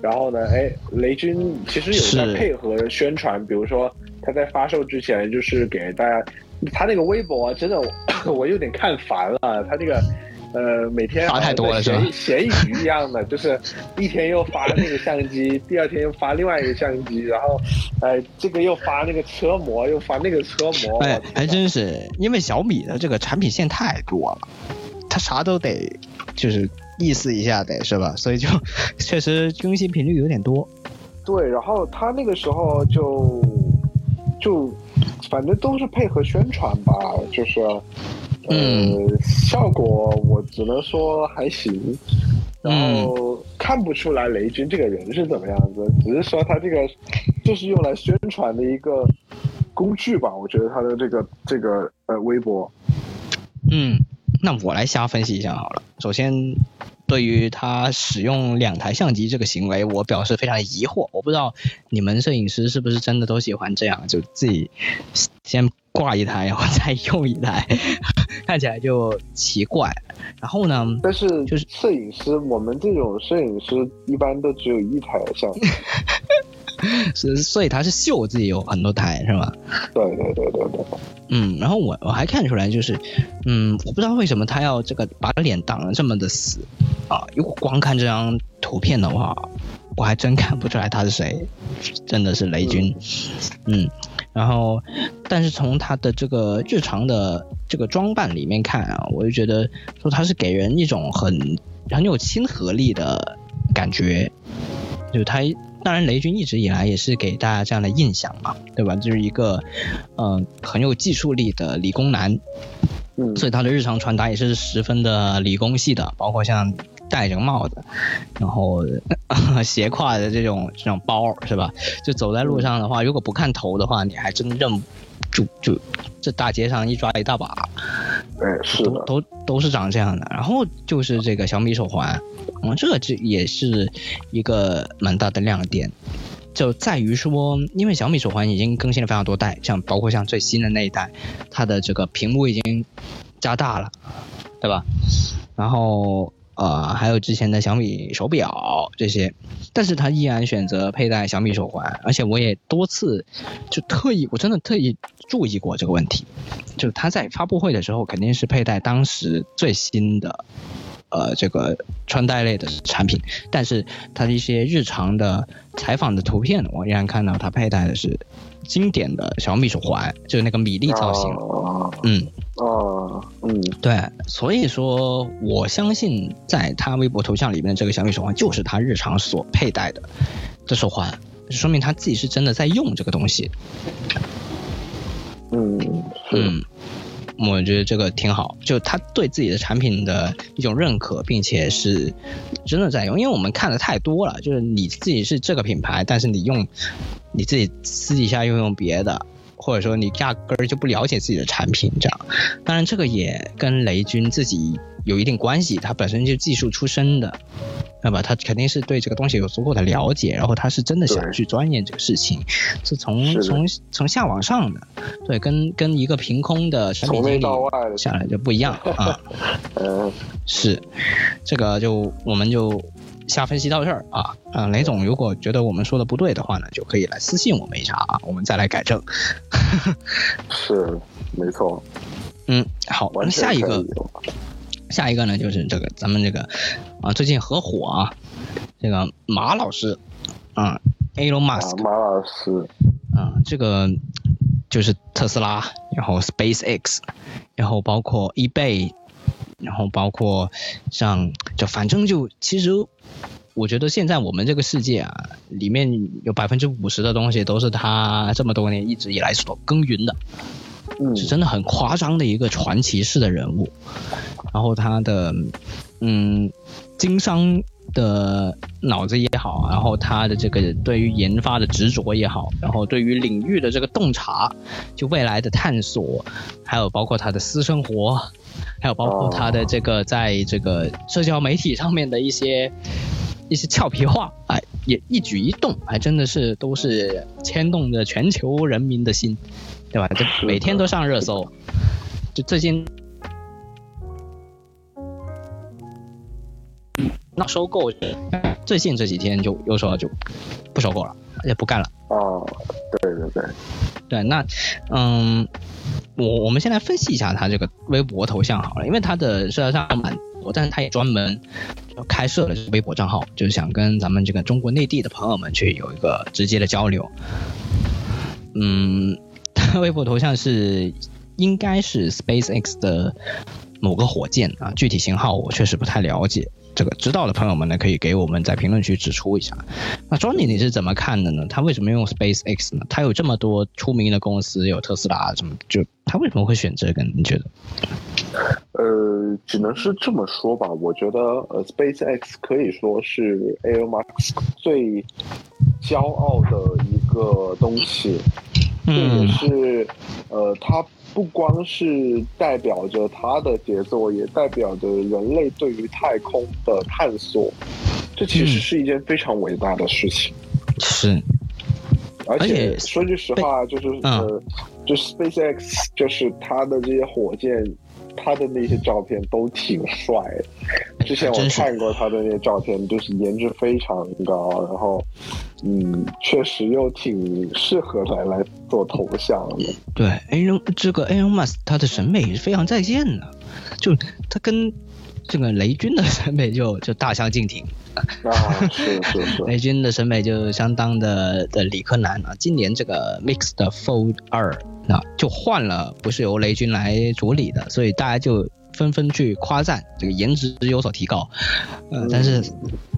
然后呢，哎，雷军其实有在配合宣传，比如说他在发售之前，就是给大家，他那个微博，真的 我有点看烦了，他那个呃每天发太多了是吧？咸鱼一样的，就是一天又发那个相机，第二天又发另外一个相机，然后哎这个又发那个车模，又发那个车模，哎，还真是，因为小米的这个产品线太多了，他啥都得就是。意思一下得是吧？所以就确实更新频率有点多。对，然后他那个时候就就反正都是配合宣传吧，就是呃效果我只能说还行。然后看不出来雷军这个人是怎么样子，只是说他这个就是用来宣传的一个工具吧。我觉得他的这个这个呃微博，嗯。那我来瞎分析一下好了。首先，对于他使用两台相机这个行为，我表示非常疑惑。我不知道你们摄影师是不是真的都喜欢这样，就自己先挂一台，然后再用一台，看起来就奇怪。然后呢？但是就是摄影师，我们这种摄影师一般都只有一台相机。是，所以他是秀自己有很多台，是吗？对对对对对。嗯，然后我我还看出来，就是，嗯，我不知道为什么他要这个把脸挡得这么的死啊！如果光看这张图片的话，我还真看不出来他是谁，真的是雷军。嗯，然后，但是从他的这个日常的这个装扮里面看啊，我就觉得说他是给人一种很很有亲和力的感觉，就他。当然，雷军一直以来也是给大家这样的印象嘛，对吧？就是一个，嗯，很有技术力的理工男，嗯，所以他的日常穿搭也是十分的理工系的，包括像戴着个帽子，然后斜挎的这种这种包，是吧？就走在路上的话，如果不看头的话，你还真认。就就这大街上一抓一大把，哎，是都都都是长这样的。然后就是这个小米手环，嗯，这个这也是一个蛮大的亮点，就在于说，因为小米手环已经更新了非常多代，像包括像最新的那一代，它的这个屏幕已经加大了，对吧？然后。呃，还有之前的小米手表这些，但是他依然选择佩戴小米手环，而且我也多次就特意，我真的特意注意过这个问题，就是他在发布会的时候肯定是佩戴当时最新的，呃，这个穿戴类的产品，但是他的一些日常的采访的图片，我依然看到他佩戴的是。经典的小米手环，就是那个米粒造型。嗯，哦，嗯，对，所以说我相信，在他微博头像里面的这个小米手环，就是他日常所佩戴的的手环，说明他自己是真的在用这个东西。嗯嗯，我觉得这个挺好，就他对自己的产品的一种认可，并且是真的在用，因为我们看的太多了，就是你自己是这个品牌，但是你用。你自己私底下又用别的，或者说你压根儿就不了解自己的产品，这样。当然，这个也跟雷军自己有一定关系，他本身就技术出身的，那么他肯定是对这个东西有足够的了解，然后他是真的想去钻研这个事情，是从从从下往上的，对，跟跟一个凭空的产品经理下来就不一样啊。嗯，是，这个就我们就。瞎分析到这儿啊，啊，雷总如果觉得我们说的不对的话呢，就可以来私信我们一下啊，我们再来改正。是，没错。嗯，好，我们下一个，下一个呢，就是这个咱们这个啊，最近很火啊，这个马老师啊，Elon Musk，马老师，啊，这个就是特斯拉，然后 SpaceX，然后包括 eBay。然后包括像，就反正就其实，我觉得现在我们这个世界啊，里面有百分之五十的东西都是他这么多年一直以来所耕耘的，是真的很夸张的一个传奇式的人物。然后他的，嗯，经商的脑子也好，然后他的这个对于研发的执着也好，然后对于领域的这个洞察，就未来的探索，还有包括他的私生活，还有包括他的这个在这个社交媒体上面的一些 一些俏皮话，哎，也一举一动，还真的是都是牵动着全球人民的心，对吧？就每天都上热搜，就最近。那收购，最近这几天就又说就不收购了，也不干了。哦，对对对，对，那嗯，我我们先来分析一下他这个微博头像好了，因为他的社交账号蛮多，但是他也专门开设了微博账号，就是想跟咱们这个中国内地的朋友们去有一个直接的交流。嗯，他微博头像是应该是 SpaceX 的某个火箭啊，具体型号我确实不太了解。这个知道的朋友们呢，可以给我们在评论区指出一下。那 Johnny 你是怎么看的呢？他为什么用 SpaceX 呢？他有这么多出名的公司，有特斯拉什么，就他为什么会选这个？你觉得？呃，只能是这么说吧。我觉得呃，SpaceX 可以说是 Elon Musk 最骄傲的一个东西。这也是呃他。不光是代表着它的杰作，也代表着人类对于太空的探索。这其实是一件非常伟大的事情。是，而且说句实话，就是呃，就 SpaceX，就是它的这些火箭。他的那些照片都挺帅，之前我看过他的那些照片，就是颜值非常高，然后，嗯，确实又挺适合来来做头像的。对，Elon 这个 Elon Musk 他的审美是非常在线的，就他跟。这个雷军的审美就 就大相径庭，啊是是是，雷军的审美就相当的的理科男啊。今年这个 Mix 的 Fold 二啊就换了，不是由雷军来主理的，所以大家就纷纷去夸赞这个颜值有所提高。呃，但是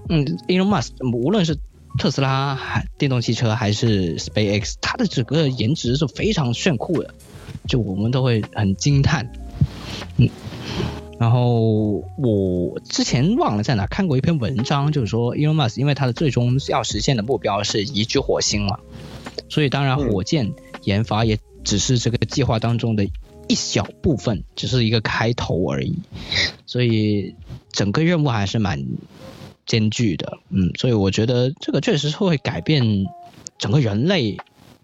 嗯，Elon Musk 无论是特斯拉还电动汽车还是 SpaceX，它的整个颜值是非常炫酷的，就我们都会很惊叹，嗯。然后我之前忘了在哪看过一篇文章，就是说，Elon Musk 因为他的最终要实现的目标是移居火星嘛，所以当然火箭研发也只是这个计划当中的一小部分，只是一个开头而已。所以整个任务还是蛮艰巨的，嗯，所以我觉得这个确实是会改变整个人类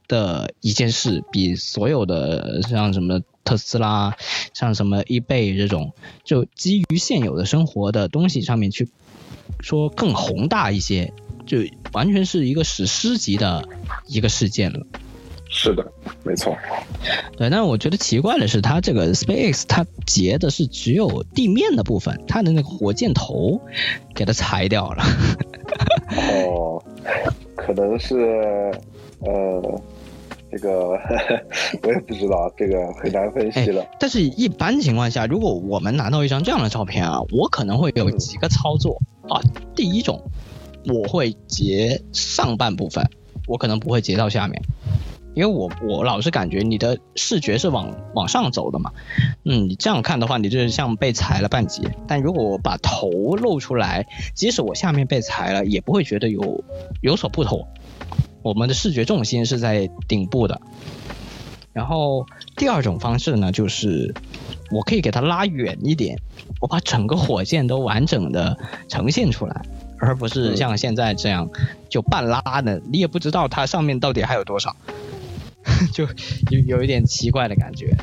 的一件事，比所有的像什么。特斯拉，像什么 eBay 这种，就基于现有的生活的东西上面去说更宏大一些，就完全是一个史诗级的一个事件了。是的，没错。对，但是我觉得奇怪的是，它这个 SpaceX 它截的是只有地面的部分，它的那个火箭头给它裁掉了。哦，可能是呃。这个 我也不知道，这个很难分析了。但是，一般情况下，如果我们拿到一张这样的照片啊，我可能会有几个操作啊。第一种，我会截上半部分，我可能不会截到下面，因为我我老是感觉你的视觉是往往上走的嘛。嗯，你这样看的话，你就是像被裁了半截。但如果我把头露出来，即使我下面被裁了，也不会觉得有有所不同。我们的视觉重心是在顶部的，然后第二种方式呢，就是我可以给它拉远一点，我把整个火箭都完整的呈现出来，而不是像现在这样就半拉的，你也不知道它上面到底还有多少，就有有一点奇怪的感觉。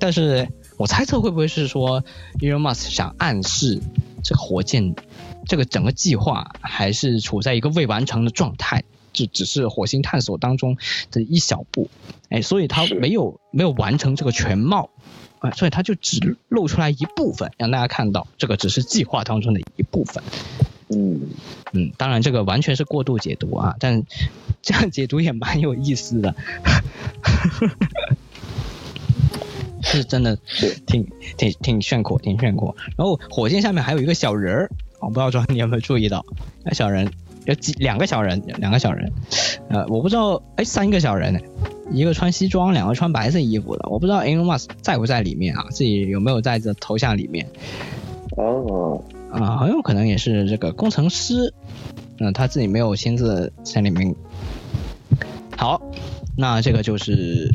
但是我猜测会不会是说，Elon Musk 想暗示这个火箭这个整个计划还是处在一个未完成的状态。就只是火星探索当中的一小步，哎，所以它没有没有完成这个全貌，啊，所以它就只露出来一部分，让大家看到这个只是计划当中的一部分。嗯嗯，当然这个完全是过度解读啊，但这样解读也蛮有意思的，是真的是挺挺挺炫酷，挺炫酷。然后火箭下面还有一个小人儿，我不知道说你有没有注意到，那小人。有几两个小人，两个小人，呃，我不知道，哎，三个小人，一个穿西装，两个穿白色衣服的，我不知道 Elon Musk 在不在里面啊？自己有没有在这头像里面？哦，啊，很有可能也是这个工程师，那他自己没有亲自在里面。好，那这个就是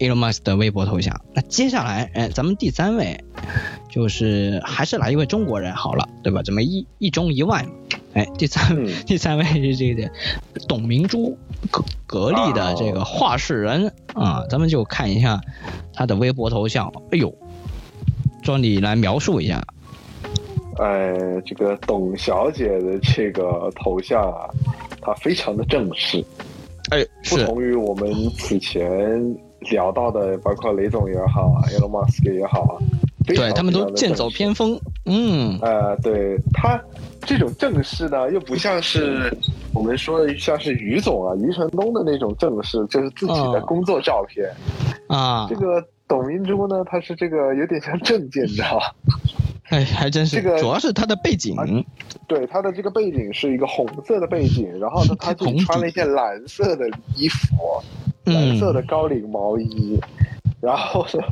Elon Musk 的微博头像。那接下来，哎，咱们第三位就是还是来一位中国人好了，对吧？怎么一一中一外？哎，第三 第三位是这个董明珠，格格力的这个话事人啊，咱们就看一下他的微博头像。哎呦，庄你来描述一下。呃，这个董小姐的这个头像啊，她非常的正式。哎，不同于我们此前聊到的，包括雷总也好啊，Elon Musk 也好啊，对他们都剑走偏锋。嗯，呃，对他这种正式呢，又不像是我们说的像是于总啊、于承东的那种正式，就是自己的工作照片啊。这个董明珠呢，他是这个有点像证件照。哎，还真是这个，主要是他的背景，对他的这个背景是一个红色的背景，然后呢，他就穿了一件蓝色的衣服，蓝色的高领毛衣，然后呢，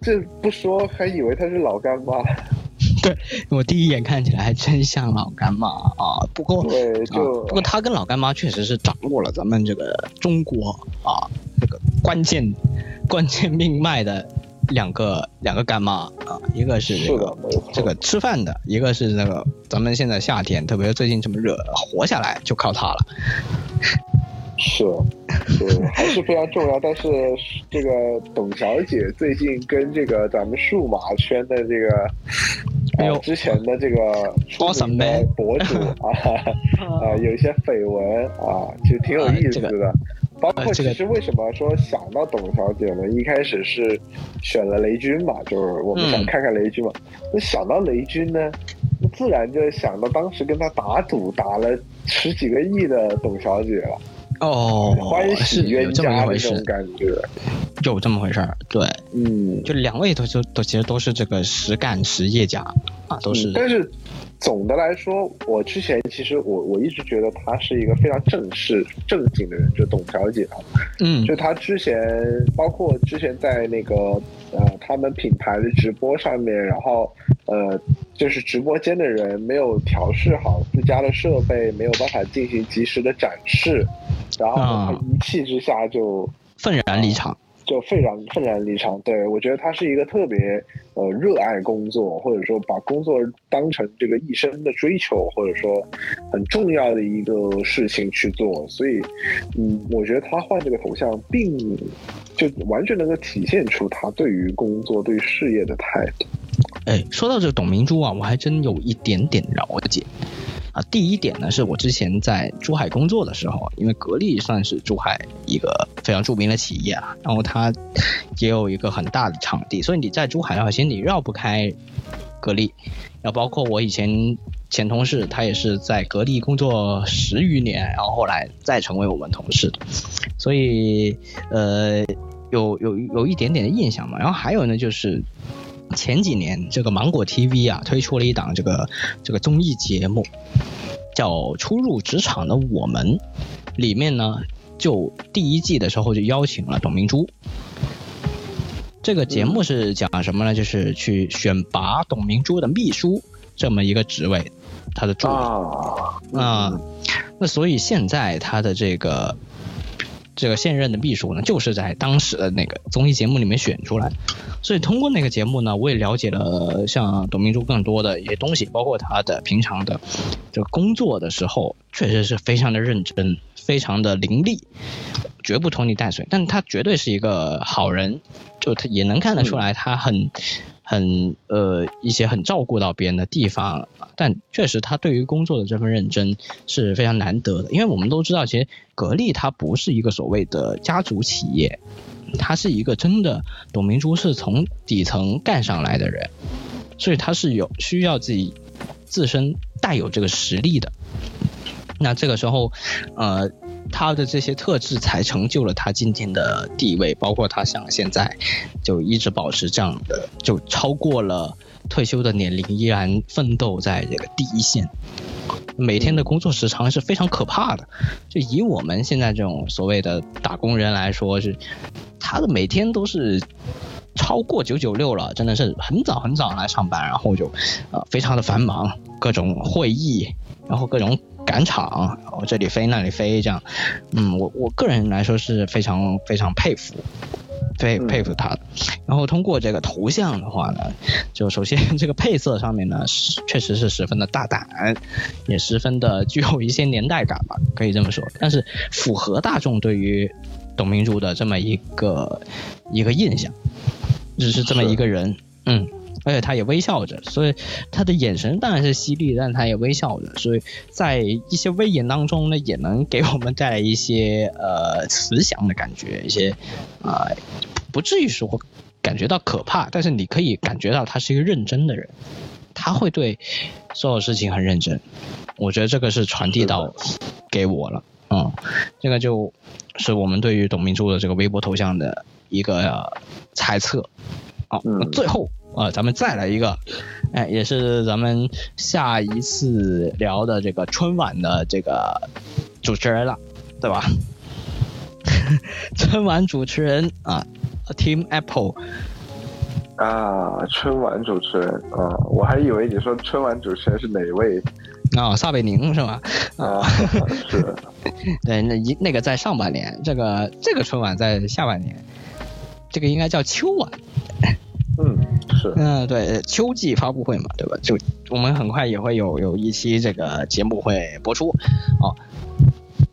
这不说还以为他是老干妈。对我第一眼看起来还真像老干妈啊，不过对，就不过他跟老干妈确实是掌握了咱们这个中国啊这个关键 关键命脉的。两个两个干妈啊，一个是这个这个吃饭的，一个是那个咱们现在夏天，特别是最近这么热，活下来就靠它了。是，对，还是非常重要。但是这个董小姐最近跟这个咱们数码圈的这个，哎呦，之前的这个出名的博主 啊 啊，有一些绯闻啊，其实挺有意思的。包括其实为什么说想到董小姐呢？一开始是选了雷军嘛，就是我们想看看雷军嘛。那想到雷军呢，那自然就想到当时跟他打赌打了十几个亿的董小姐了。哦，欢喜冤家这种感觉，有这么回事儿。对，嗯，就两位都都都其实都是这个实干实业家啊，都是。但是。总的来说，我之前其实我我一直觉得他是一个非常正式正经的人，就董小姐啊，嗯，就他之前包括之前在那个呃他们品牌的直播上面，然后呃就是直播间的人没有调试好自家的设备，没有办法进行及时的展示，然后他一气之下就愤然离场。就愤然愤然离场。对我觉得他是一个特别呃热爱工作，或者说把工作当成这个一生的追求，或者说很重要的一个事情去做。所以，嗯，我觉得他换这个头像，并就完全能够体现出他对于工作、对事业的态度。哎，说到这个董明珠啊，我还真有一点点了解。啊，第一点呢，是我之前在珠海工作的时候，因为格力算是珠海一个非常著名的企业啊，然后它也有一个很大的场地，所以你在珠海的话，其实你绕不开格力。然后包括我以前前同事，他也是在格力工作十余年，然后后来再成为我们同事，所以呃，有有有一点点的印象嘛。然后还有呢，就是。前几年，这个芒果 TV 啊推出了一档这个这个综艺节目，叫《初入职场的我们》，里面呢就第一季的时候就邀请了董明珠。这个节目是讲什么呢？就是去选拔董明珠的秘书这么一个职位，他的助理啊。那所以现在他的这个。这个现任的秘书呢，就是在当时的那个综艺节目里面选出来，所以通过那个节目呢，我也了解了像董明珠更多的一些东西，包括她的平常的这个工作的时候，确实是非常的认真，非常的伶俐，绝不拖泥带水，但他绝对是一个好人，就他也能看得出来，他很。很呃一些很照顾到别人的地方，但确实他对于工作的这份认真是非常难得的。因为我们都知道，其实格力它不是一个所谓的家族企业，它是一个真的董明珠是从底层干上来的人，所以他是有需要自己自身带有这个实力的。那这个时候，呃。他的这些特质才成就了他今天的地位，包括他像现在就一直保持这样的，就超过了退休的年龄，依然奋斗在这个第一线。每天的工作时长是非常可怕的，就以我们现在这种所谓的打工人来说，是他的每天都是超过九九六了，真的是很早很早来上班，然后就呃非常的繁忙，各种会议，然后各种赶场，然后这里飞那里飞这样，嗯，我我个人来说是非常非常佩服。佩佩服他，然后通过这个头像的话呢，就首先这个配色上面呢，是确实是十分的大胆，也十分的具有一些年代感吧，可以这么说。但是符合大众对于董明珠的这么一个一个印象，只是这么一个人，嗯。而且他也微笑着，所以他的眼神当然是犀利，但他也微笑着，所以在一些威严当中呢，也能给我们带来一些呃慈祥的感觉，一些啊不至于说感觉到可怕，但是你可以感觉到他是一个认真的人，他会对所有事情很认真，我觉得这个是传递到给我了，嗯，这个就是我们对于董明珠的这个微博头像的一个猜测，好，那最后。啊，咱们再来一个，哎，也是咱们下一次聊的这个春晚的这个主持人了，对吧？春晚主持人啊，Team Apple 啊，春晚主持人啊，我还以为你说春晚主持人是哪位啊？撒贝宁是吧？啊，是，对，那一那个在上半年，这个这个春晚在下半年，这个应该叫秋晚。嗯，是，嗯，对，秋季发布会嘛，对吧？就我们很快也会有有一期这个节目会播出，哦，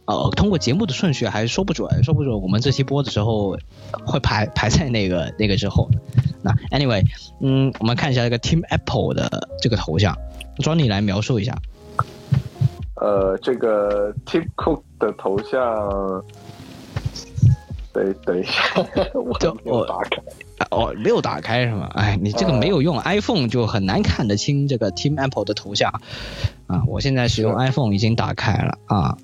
呃，通过节目的顺序还说不准，说不准我们这期播的时候会排排在那个那个之后。那 anyway，嗯，我们看一下这个 Team Apple 的这个头像，Johnny 来描述一下。呃，这个 Tim Cook 的头像，等等一下，我我打开。哦，没有打开是吗？哎，你这个没有用 iPhone 就很难看得清这个 Team Apple 的头像啊！我现在使用 iPhone 已经打开了啊。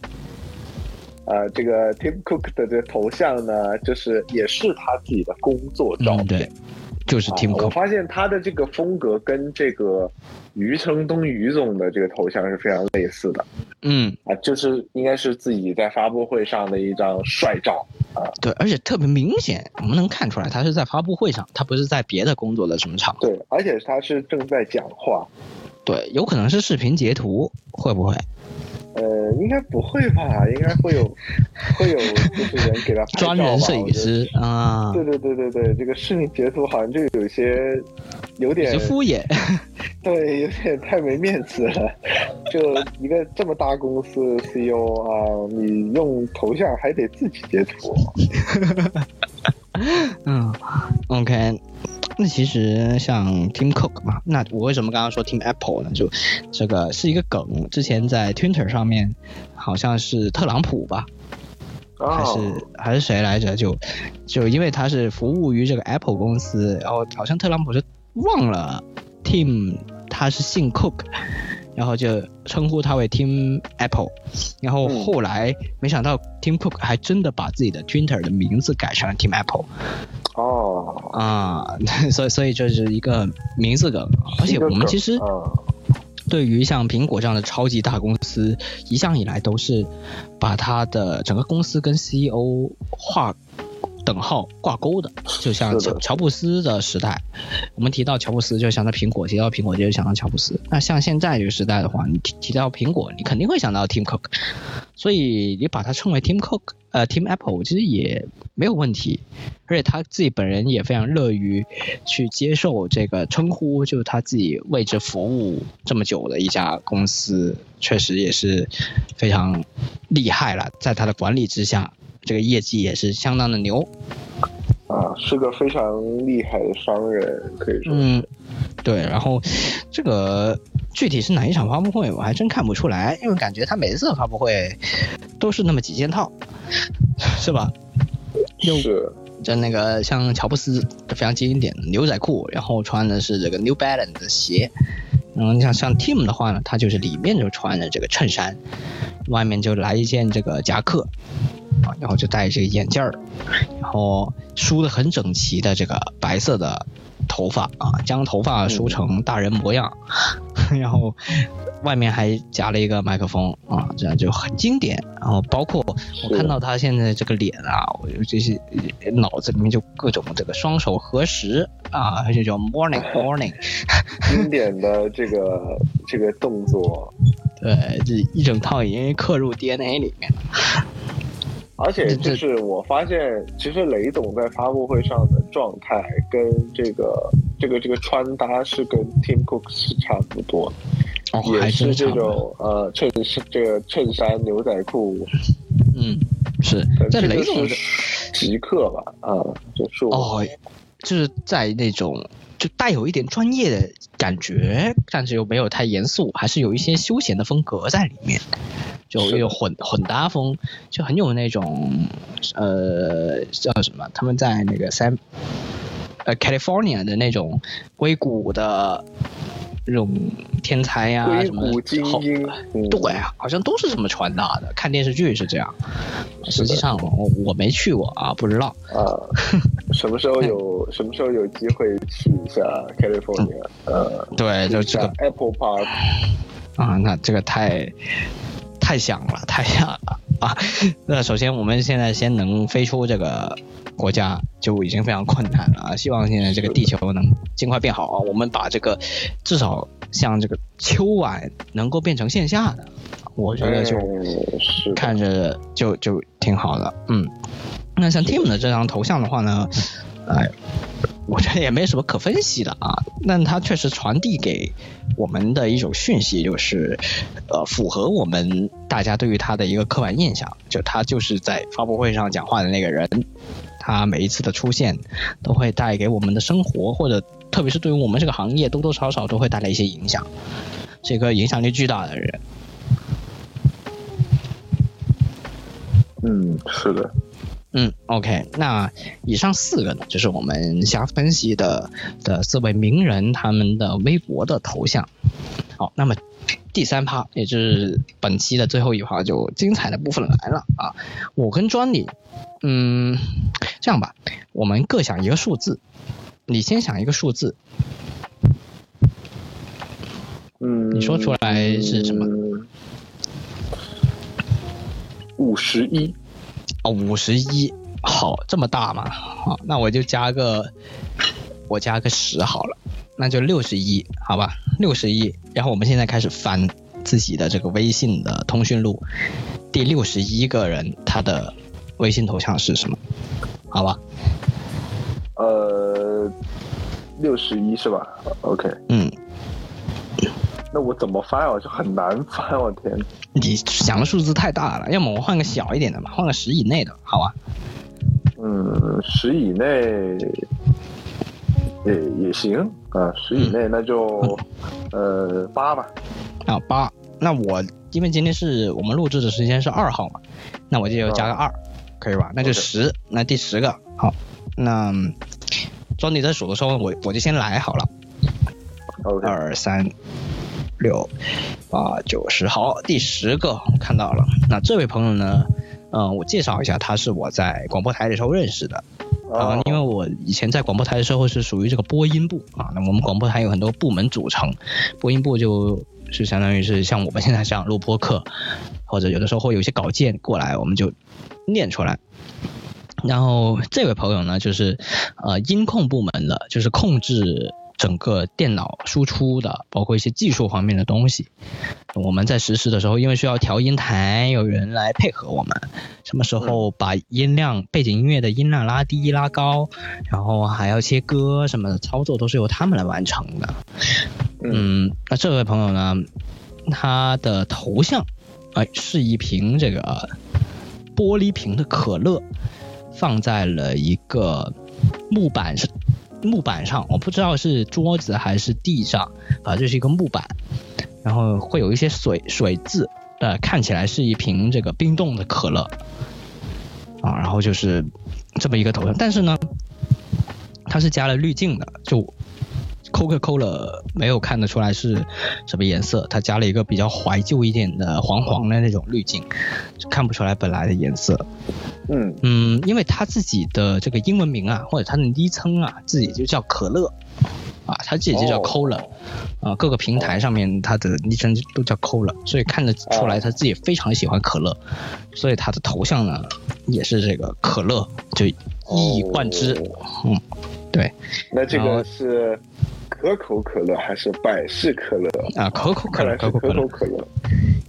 呃，这个 Tim Cook 的这个头像呢，就是也是他自己的工作照片，对，就是 Tim Cook。我发现他的这个风格跟这个余承东余总的这个头像是非常类似的。嗯，啊，就是应该是自己在发布会上的一张帅照啊。对，而且特别明显，我们能看出来他是在发布会上，他不是在别的工作的什么场。对，而且他是正在讲话。对，有可能是视频截图，会不会？呃，应该不会吧？应该会有，会有就是人给他专人摄影师啊。对对对对对，这个视频截图好像就有些有点敷衍，对，有点太没面子了。就一个这么大公司 CEO 啊，你用头像还得自己截图。嗯，OK。那其实像 Tim Cook 嘛，那我为什么刚刚说 Tim Apple 呢？就这个是一个梗，之前在 Twitter 上面好像是特朗普吧，还是还是谁来着？就就因为他是服务于这个 Apple 公司，然后好像特朗普是忘了 Tim 他是姓 Cook。然后就称呼他为 Tim Apple，然后后来没想到 Tim Cook 还真的把自己的 Twitter 的名字改成了 Tim Apple。哦，啊，所以所以这是一个名字梗，而且我们其实对于像苹果这样的超级大公司，一向以来都是把它的整个公司跟 CEO 划。等号挂钩的，就像乔乔布斯的时代，我们提到乔布斯就想到苹果，提到苹果就想到乔布斯。那像现在这个时代的话，你提提到苹果，你肯定会想到 Tim Cook，所以你把它称为 Tim Cook，呃，Tim Apple 其实也没有问题。而且他自己本人也非常乐于去接受这个称呼，就是他自己为之服务这么久的一家公司，确实也是非常厉害了，在他的管理之下。这个业绩也是相当的牛，啊，是个非常厉害的商人，可以说。嗯，对。然后，这个具体是哪一场发布会，我还真看不出来，因为感觉他每次发布会都是那么几件套，是吧？是。就那个像乔布斯非常经典的牛仔裤，然后穿的是这个 New Balance 的鞋。然后你像像 Tim 的话呢，他就是里面就穿着这个衬衫，外面就来一件这个夹克。啊，然后就戴这个眼镜儿，然后梳的很整齐的这个白色的头发啊，将头发梳成大人模样，然后外面还夹了一个麦克风啊，这样就很经典。然后包括我看到他现在这个脸啊，我就这些脑子里面就各种这个双手合十啊，就叫 morning morning，经典的这个这个动作，对，这一整套已经刻入 DNA 里面了。而且就是我发现，其实雷总在发布会上的状态跟这个这个这个穿搭是跟 Tim Cook 是差不多的，也是这种呃衬衫这个衬衫牛仔裤，嗯，是在雷总的极客吧，啊，就是哦，就是在那种就带有一点专业的感觉，但是又没有太严肃，还是有一些休闲的风格在里面。就有混混搭风，就很有那种，呃，叫什么？他们在那个三，呃，California 的那种硅谷的那种天才呀，什么精英，对啊，好像都是这么传达的。看电视剧是这样，实际上我我没去过啊，不知道啊。什么时候有 什么时候有机会去一下 California？呃，对，就这个 Apple Park 啊，那这个太。太想了，太想了啊！那首先，我们现在先能飞出这个国家就已经非常困难了啊！希望现在这个地球能尽快变好啊！我们把这个至少像这个秋晚能够变成线下的，我觉得就看着就就挺好的。嗯，那像 Tim 的这张头像的话呢，哎。我觉得也没什么可分析的啊，但它确实传递给我们的一种讯息，就是，呃，符合我们大家对于他的一个刻板印象，就他就是在发布会上讲话的那个人，他每一次的出现都会带给我们的生活，或者特别是对于我们这个行业，多多少少都会带来一些影响，这个影响力巨大的人。嗯，是的。嗯，OK，那以上四个呢，就是我们瞎分析的的四位名人他们的微博的头像。好，那么第三趴，也就是本期的最后一趴，就精彩的部分来了啊！我跟专利，嗯，这样吧，我们各想一个数字，你先想一个数字，嗯，你说出来是什么？五十一。哦，五十一，好，这么大吗？好，那我就加个，我加个十好了，那就六十一，好吧，六十一。然后我们现在开始翻自己的这个微信的通讯录，第六十一个人他的微信头像是什么？好吧？呃，六十一是吧？OK，嗯。那我怎么翻啊？就很难翻，我天！你想的数字太大了，要么我换个小一点的吧，换个十以内的，好吧？嗯，十以内也也行啊，十以内那就呃八吧。啊八，那我因为今天是我们录制的时间是二号嘛，那我就加个二，可以吧？那就十，那第十个好，那庄你在数的时候，我我就先来好了。二三。六八九十，好，第十个看到了。那这位朋友呢？嗯，我介绍一下，他是我在广播台的时候认识的啊。因为我以前在广播台的时候是属于这个播音部啊。那我们广播台有很多部门组成，播音部就是相当于是像我们现在这样录播课，或者有的时候会有一些稿件过来，我们就念出来。然后这位朋友呢，就是呃音控部门的，就是控制。整个电脑输出的，包括一些技术方面的东西，我们在实施的时候，因为需要调音台，有人来配合我们。什么时候把音量、背景音乐的音量拉低、拉高，然后还要切歌什么的操作，都是由他们来完成的。嗯，那这位朋友呢，他的头像，哎，是一瓶这个玻璃瓶的可乐，放在了一个木板上。木板上，我不知道是桌子还是地上，啊，这是一个木板，然后会有一些水水渍，呃，看起来是一瓶这个冰冻的可乐，啊，然后就是这么一个头像，但是呢，它是加了滤镜的，就。抠个抠了，没有看得出来是什么颜色。它加了一个比较怀旧一点的黄黄的那种滤镜，看不出来本来的颜色。嗯嗯，因为他自己的这个英文名啊，或者他的昵称啊，自己就叫可乐啊，他自己就叫 Cola，啊，各个平台上面他的昵称都叫 Cola，所以看得出来他自己非常喜欢可乐，所以他的头像呢也是这个可乐，就一以贯之。嗯，对。那这个是可口可乐还是百事可乐啊？可口可乐，可口可乐。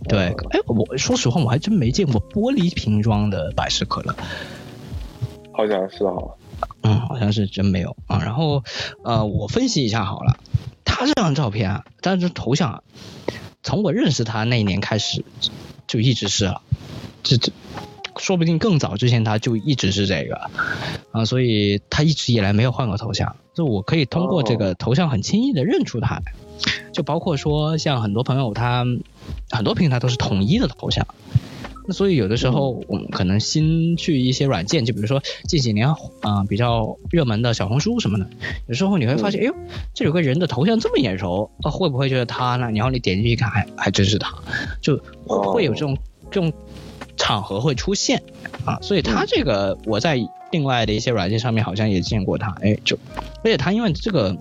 对，哎，我说实话，我还真没见过玻璃瓶装的百事可乐。好像是哈。嗯，好像是真没有啊。然后，呃，我分析一下好了，他这张照片啊，他这头像，啊，从我认识他那一年开始，就一直是了，这这，说不定更早之前他就一直是这个。啊，所以他一直以来没有换过头像，就我可以通过这个头像很轻易的认出他来，就包括说像很多朋友他很多平台都是统一的头像。那所以有的时候我们可能新去一些软件，就比如说近几年啊比较热门的小红书什么的，有时候你会发现，哎呦，这有个人的头像这么眼熟，啊会不会就是他呢？然后你点进去一看，还还真是他，就会有这种这种场合会出现啊。所以他这个我在另外的一些软件上面好像也见过他，哎，就而且他因为这个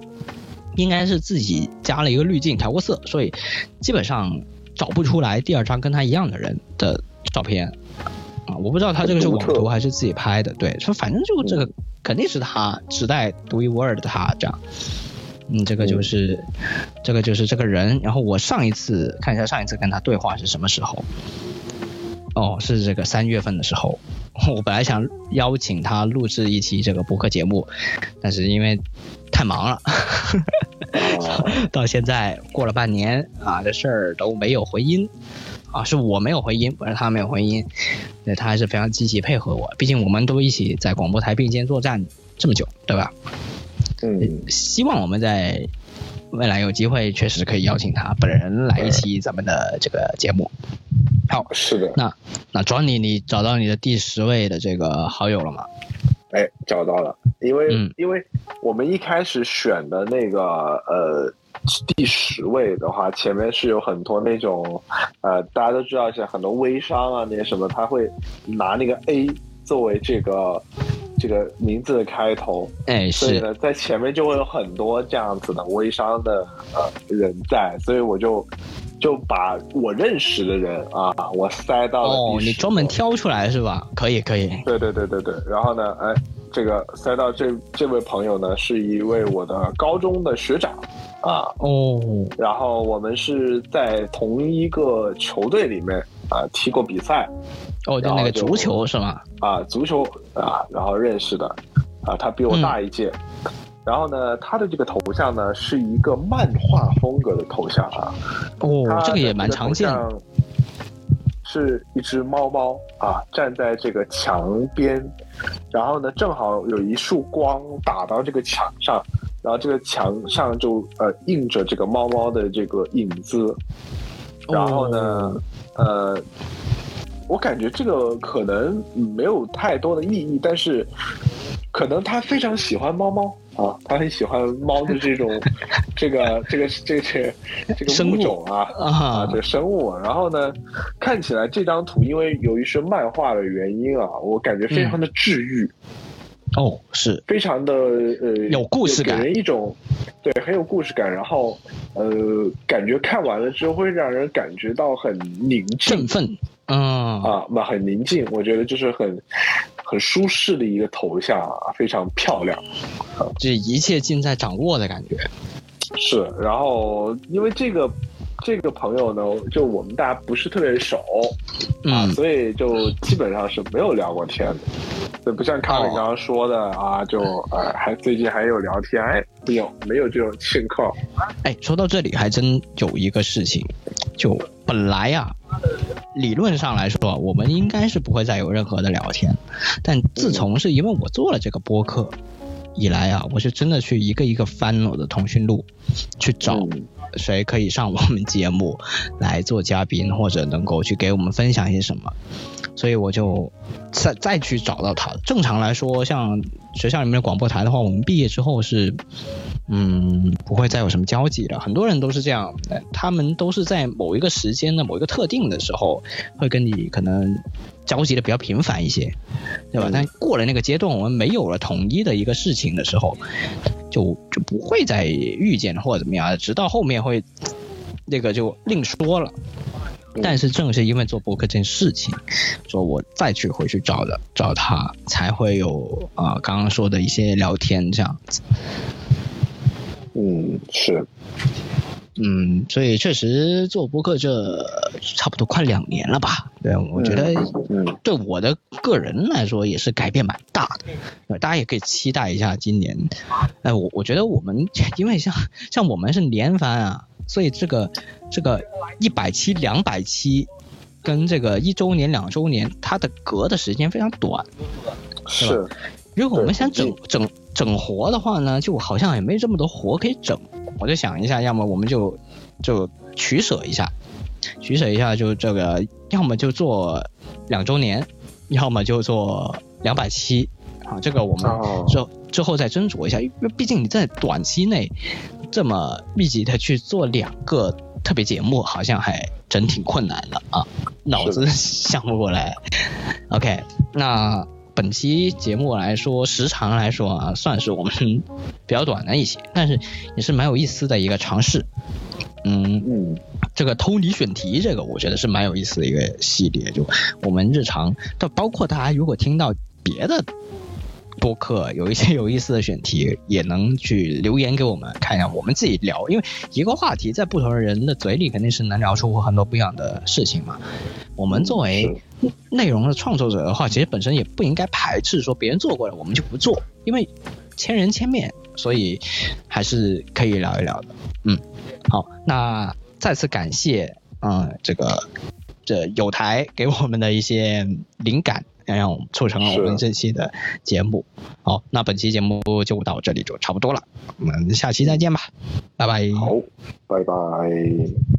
应该是自己加了一个滤镜调过色，所以基本上找不出来第二张跟他一样的人的。照片啊，我不知道他这个是网图还是自己拍的。对，说反正就这个肯定是他只带独一无二的他这样。嗯，这个就是这个就是这个人。然后我上一次看一下上一次跟他对话是什么时候？哦，是这个三月份的时候。我本来想邀请他录制一期这个播客节目，但是因为太忙了，到现在过了半年啊，这事儿都没有回音。啊，是我没有回音，不是他没有回音，对他还是非常积极配合我，毕竟我们都一起在广播台并肩作战这么久，对吧？嗯，希望我们在未来有机会，确实可以邀请他本人来一期咱们的这个节目。好，是的。那那 Johnny，你找到你的第十位的这个好友了吗？哎，找到了，因为因为我们一开始选的那个呃。第十位的话，前面是有很多那种，呃，大家都知道，像很多微商啊，那些什么，他会拿那个 A 作为这个这个名字的开头，哎，所以呢，在前面就会有很多这样子的微商的呃人在，所以我就就把我认识的人啊，我塞到了哦，你专门挑出来是吧？可以，可以。对对对对对，然后呢，哎，这个塞到这这位朋友呢，是一位我的高中的学长。啊哦，然后我们是在同一个球队里面啊踢过比赛，哦，就那个足球是吗？啊，足球啊，然后认识的，啊，他比我大一届，然后呢，他的这个头像呢是一个漫画风格的头像啊，哦，这个也蛮常见，是一只猫猫啊站在这个墙边，然后呢正好有一束光打到这个墙上。然后这个墙上就呃映着这个猫猫的这个影子，然后呢，呃，我感觉这个可能没有太多的意义，但是可能他非常喜欢猫猫啊，他很喜欢猫的这种 这个这个这个这个这个物种啊啊这个生物，然后呢，看起来这张图因为由于是漫画的原因啊，我感觉非常的治愈。哦，是。非常的呃有故事感，给人一种对很有故事感，然后呃感觉看完了之后会让人感觉到很宁静、振奋，嗯啊，那很宁静，我觉得就是很很舒适的一个头像啊，非常漂亮，这一切尽在掌握的感觉。是，然后因为这个。这个朋友呢，就我们大家不是特别熟，啊，所以就基本上是没有聊过天的，就不像卡里刚刚说的啊，就呃，还最近还有聊天，哎，没有，没有这种情况。哎，说到这里还真有一个事情，就本来呀，理论上来说，我们应该是不会再有任何的聊天，但自从是因为我做了这个播客以来啊，我是真的去一个一个翻我的通讯录去找。谁可以上我们节目来做嘉宾，或者能够去给我们分享一些什么？所以我就再再去找到他。正常来说，像学校里面的广播台的话，我们毕业之后是，嗯，不会再有什么交集了。很多人都是这样，他们都是在某一个时间的某一个特定的时候，会跟你可能交集的比较频繁一些，对吧？但过了那个阶段，我们没有了统一的一个事情的时候。就就不会再遇见或者怎么样，直到后面会那个就另说了。但是正是因为做博客这件事情，说我再去回去找的找他，才会有啊刚刚说的一些聊天这样子。嗯，是。嗯，所以确实做播客这差不多快两年了吧？对，我觉得，嗯，对我的个人来说也是改变蛮大的。大家也可以期待一下今年。哎，我我觉得我们因为像像我们是连番啊，所以这个这个一百期、两百期跟这个一周年、两周年，它的隔的时间非常短，是。如果我们想整整整活的话呢，就好像也没这么多活可以整。我就想一下，要么我们就就取舍一下，取舍一下，就这个，要么就做两周年，要么就做两百期啊。这个我们之之后再斟酌一下，因为毕竟你在短期内这么密集的去做两个特别节目，好像还真挺困难的啊，脑子想不过来。OK，那。本期节目来说，时长来说啊，算是我们比较短的一些，但是也是蛮有意思的一个尝试。嗯嗯，这个偷你选题，这个我觉得是蛮有意思的一个系列。就我们日常，但包括大家如果听到别的。播客有一些有意思的选题，也能去留言给我们看一下，我们自己聊。因为一个话题在不同的人的嘴里，肯定是能聊出很多不一样的事情嘛。我们作为内容的创作者的话，其实本身也不应该排斥说别人做过了我们就不做，因为千人千面，所以还是可以聊一聊的。嗯，好，那再次感谢，嗯，这个这有台给我们的一些灵感。让我们促成了我们这期的节目。好，那本期节目就到这里就差不多了，我们下期再见吧，拜拜。好，拜拜。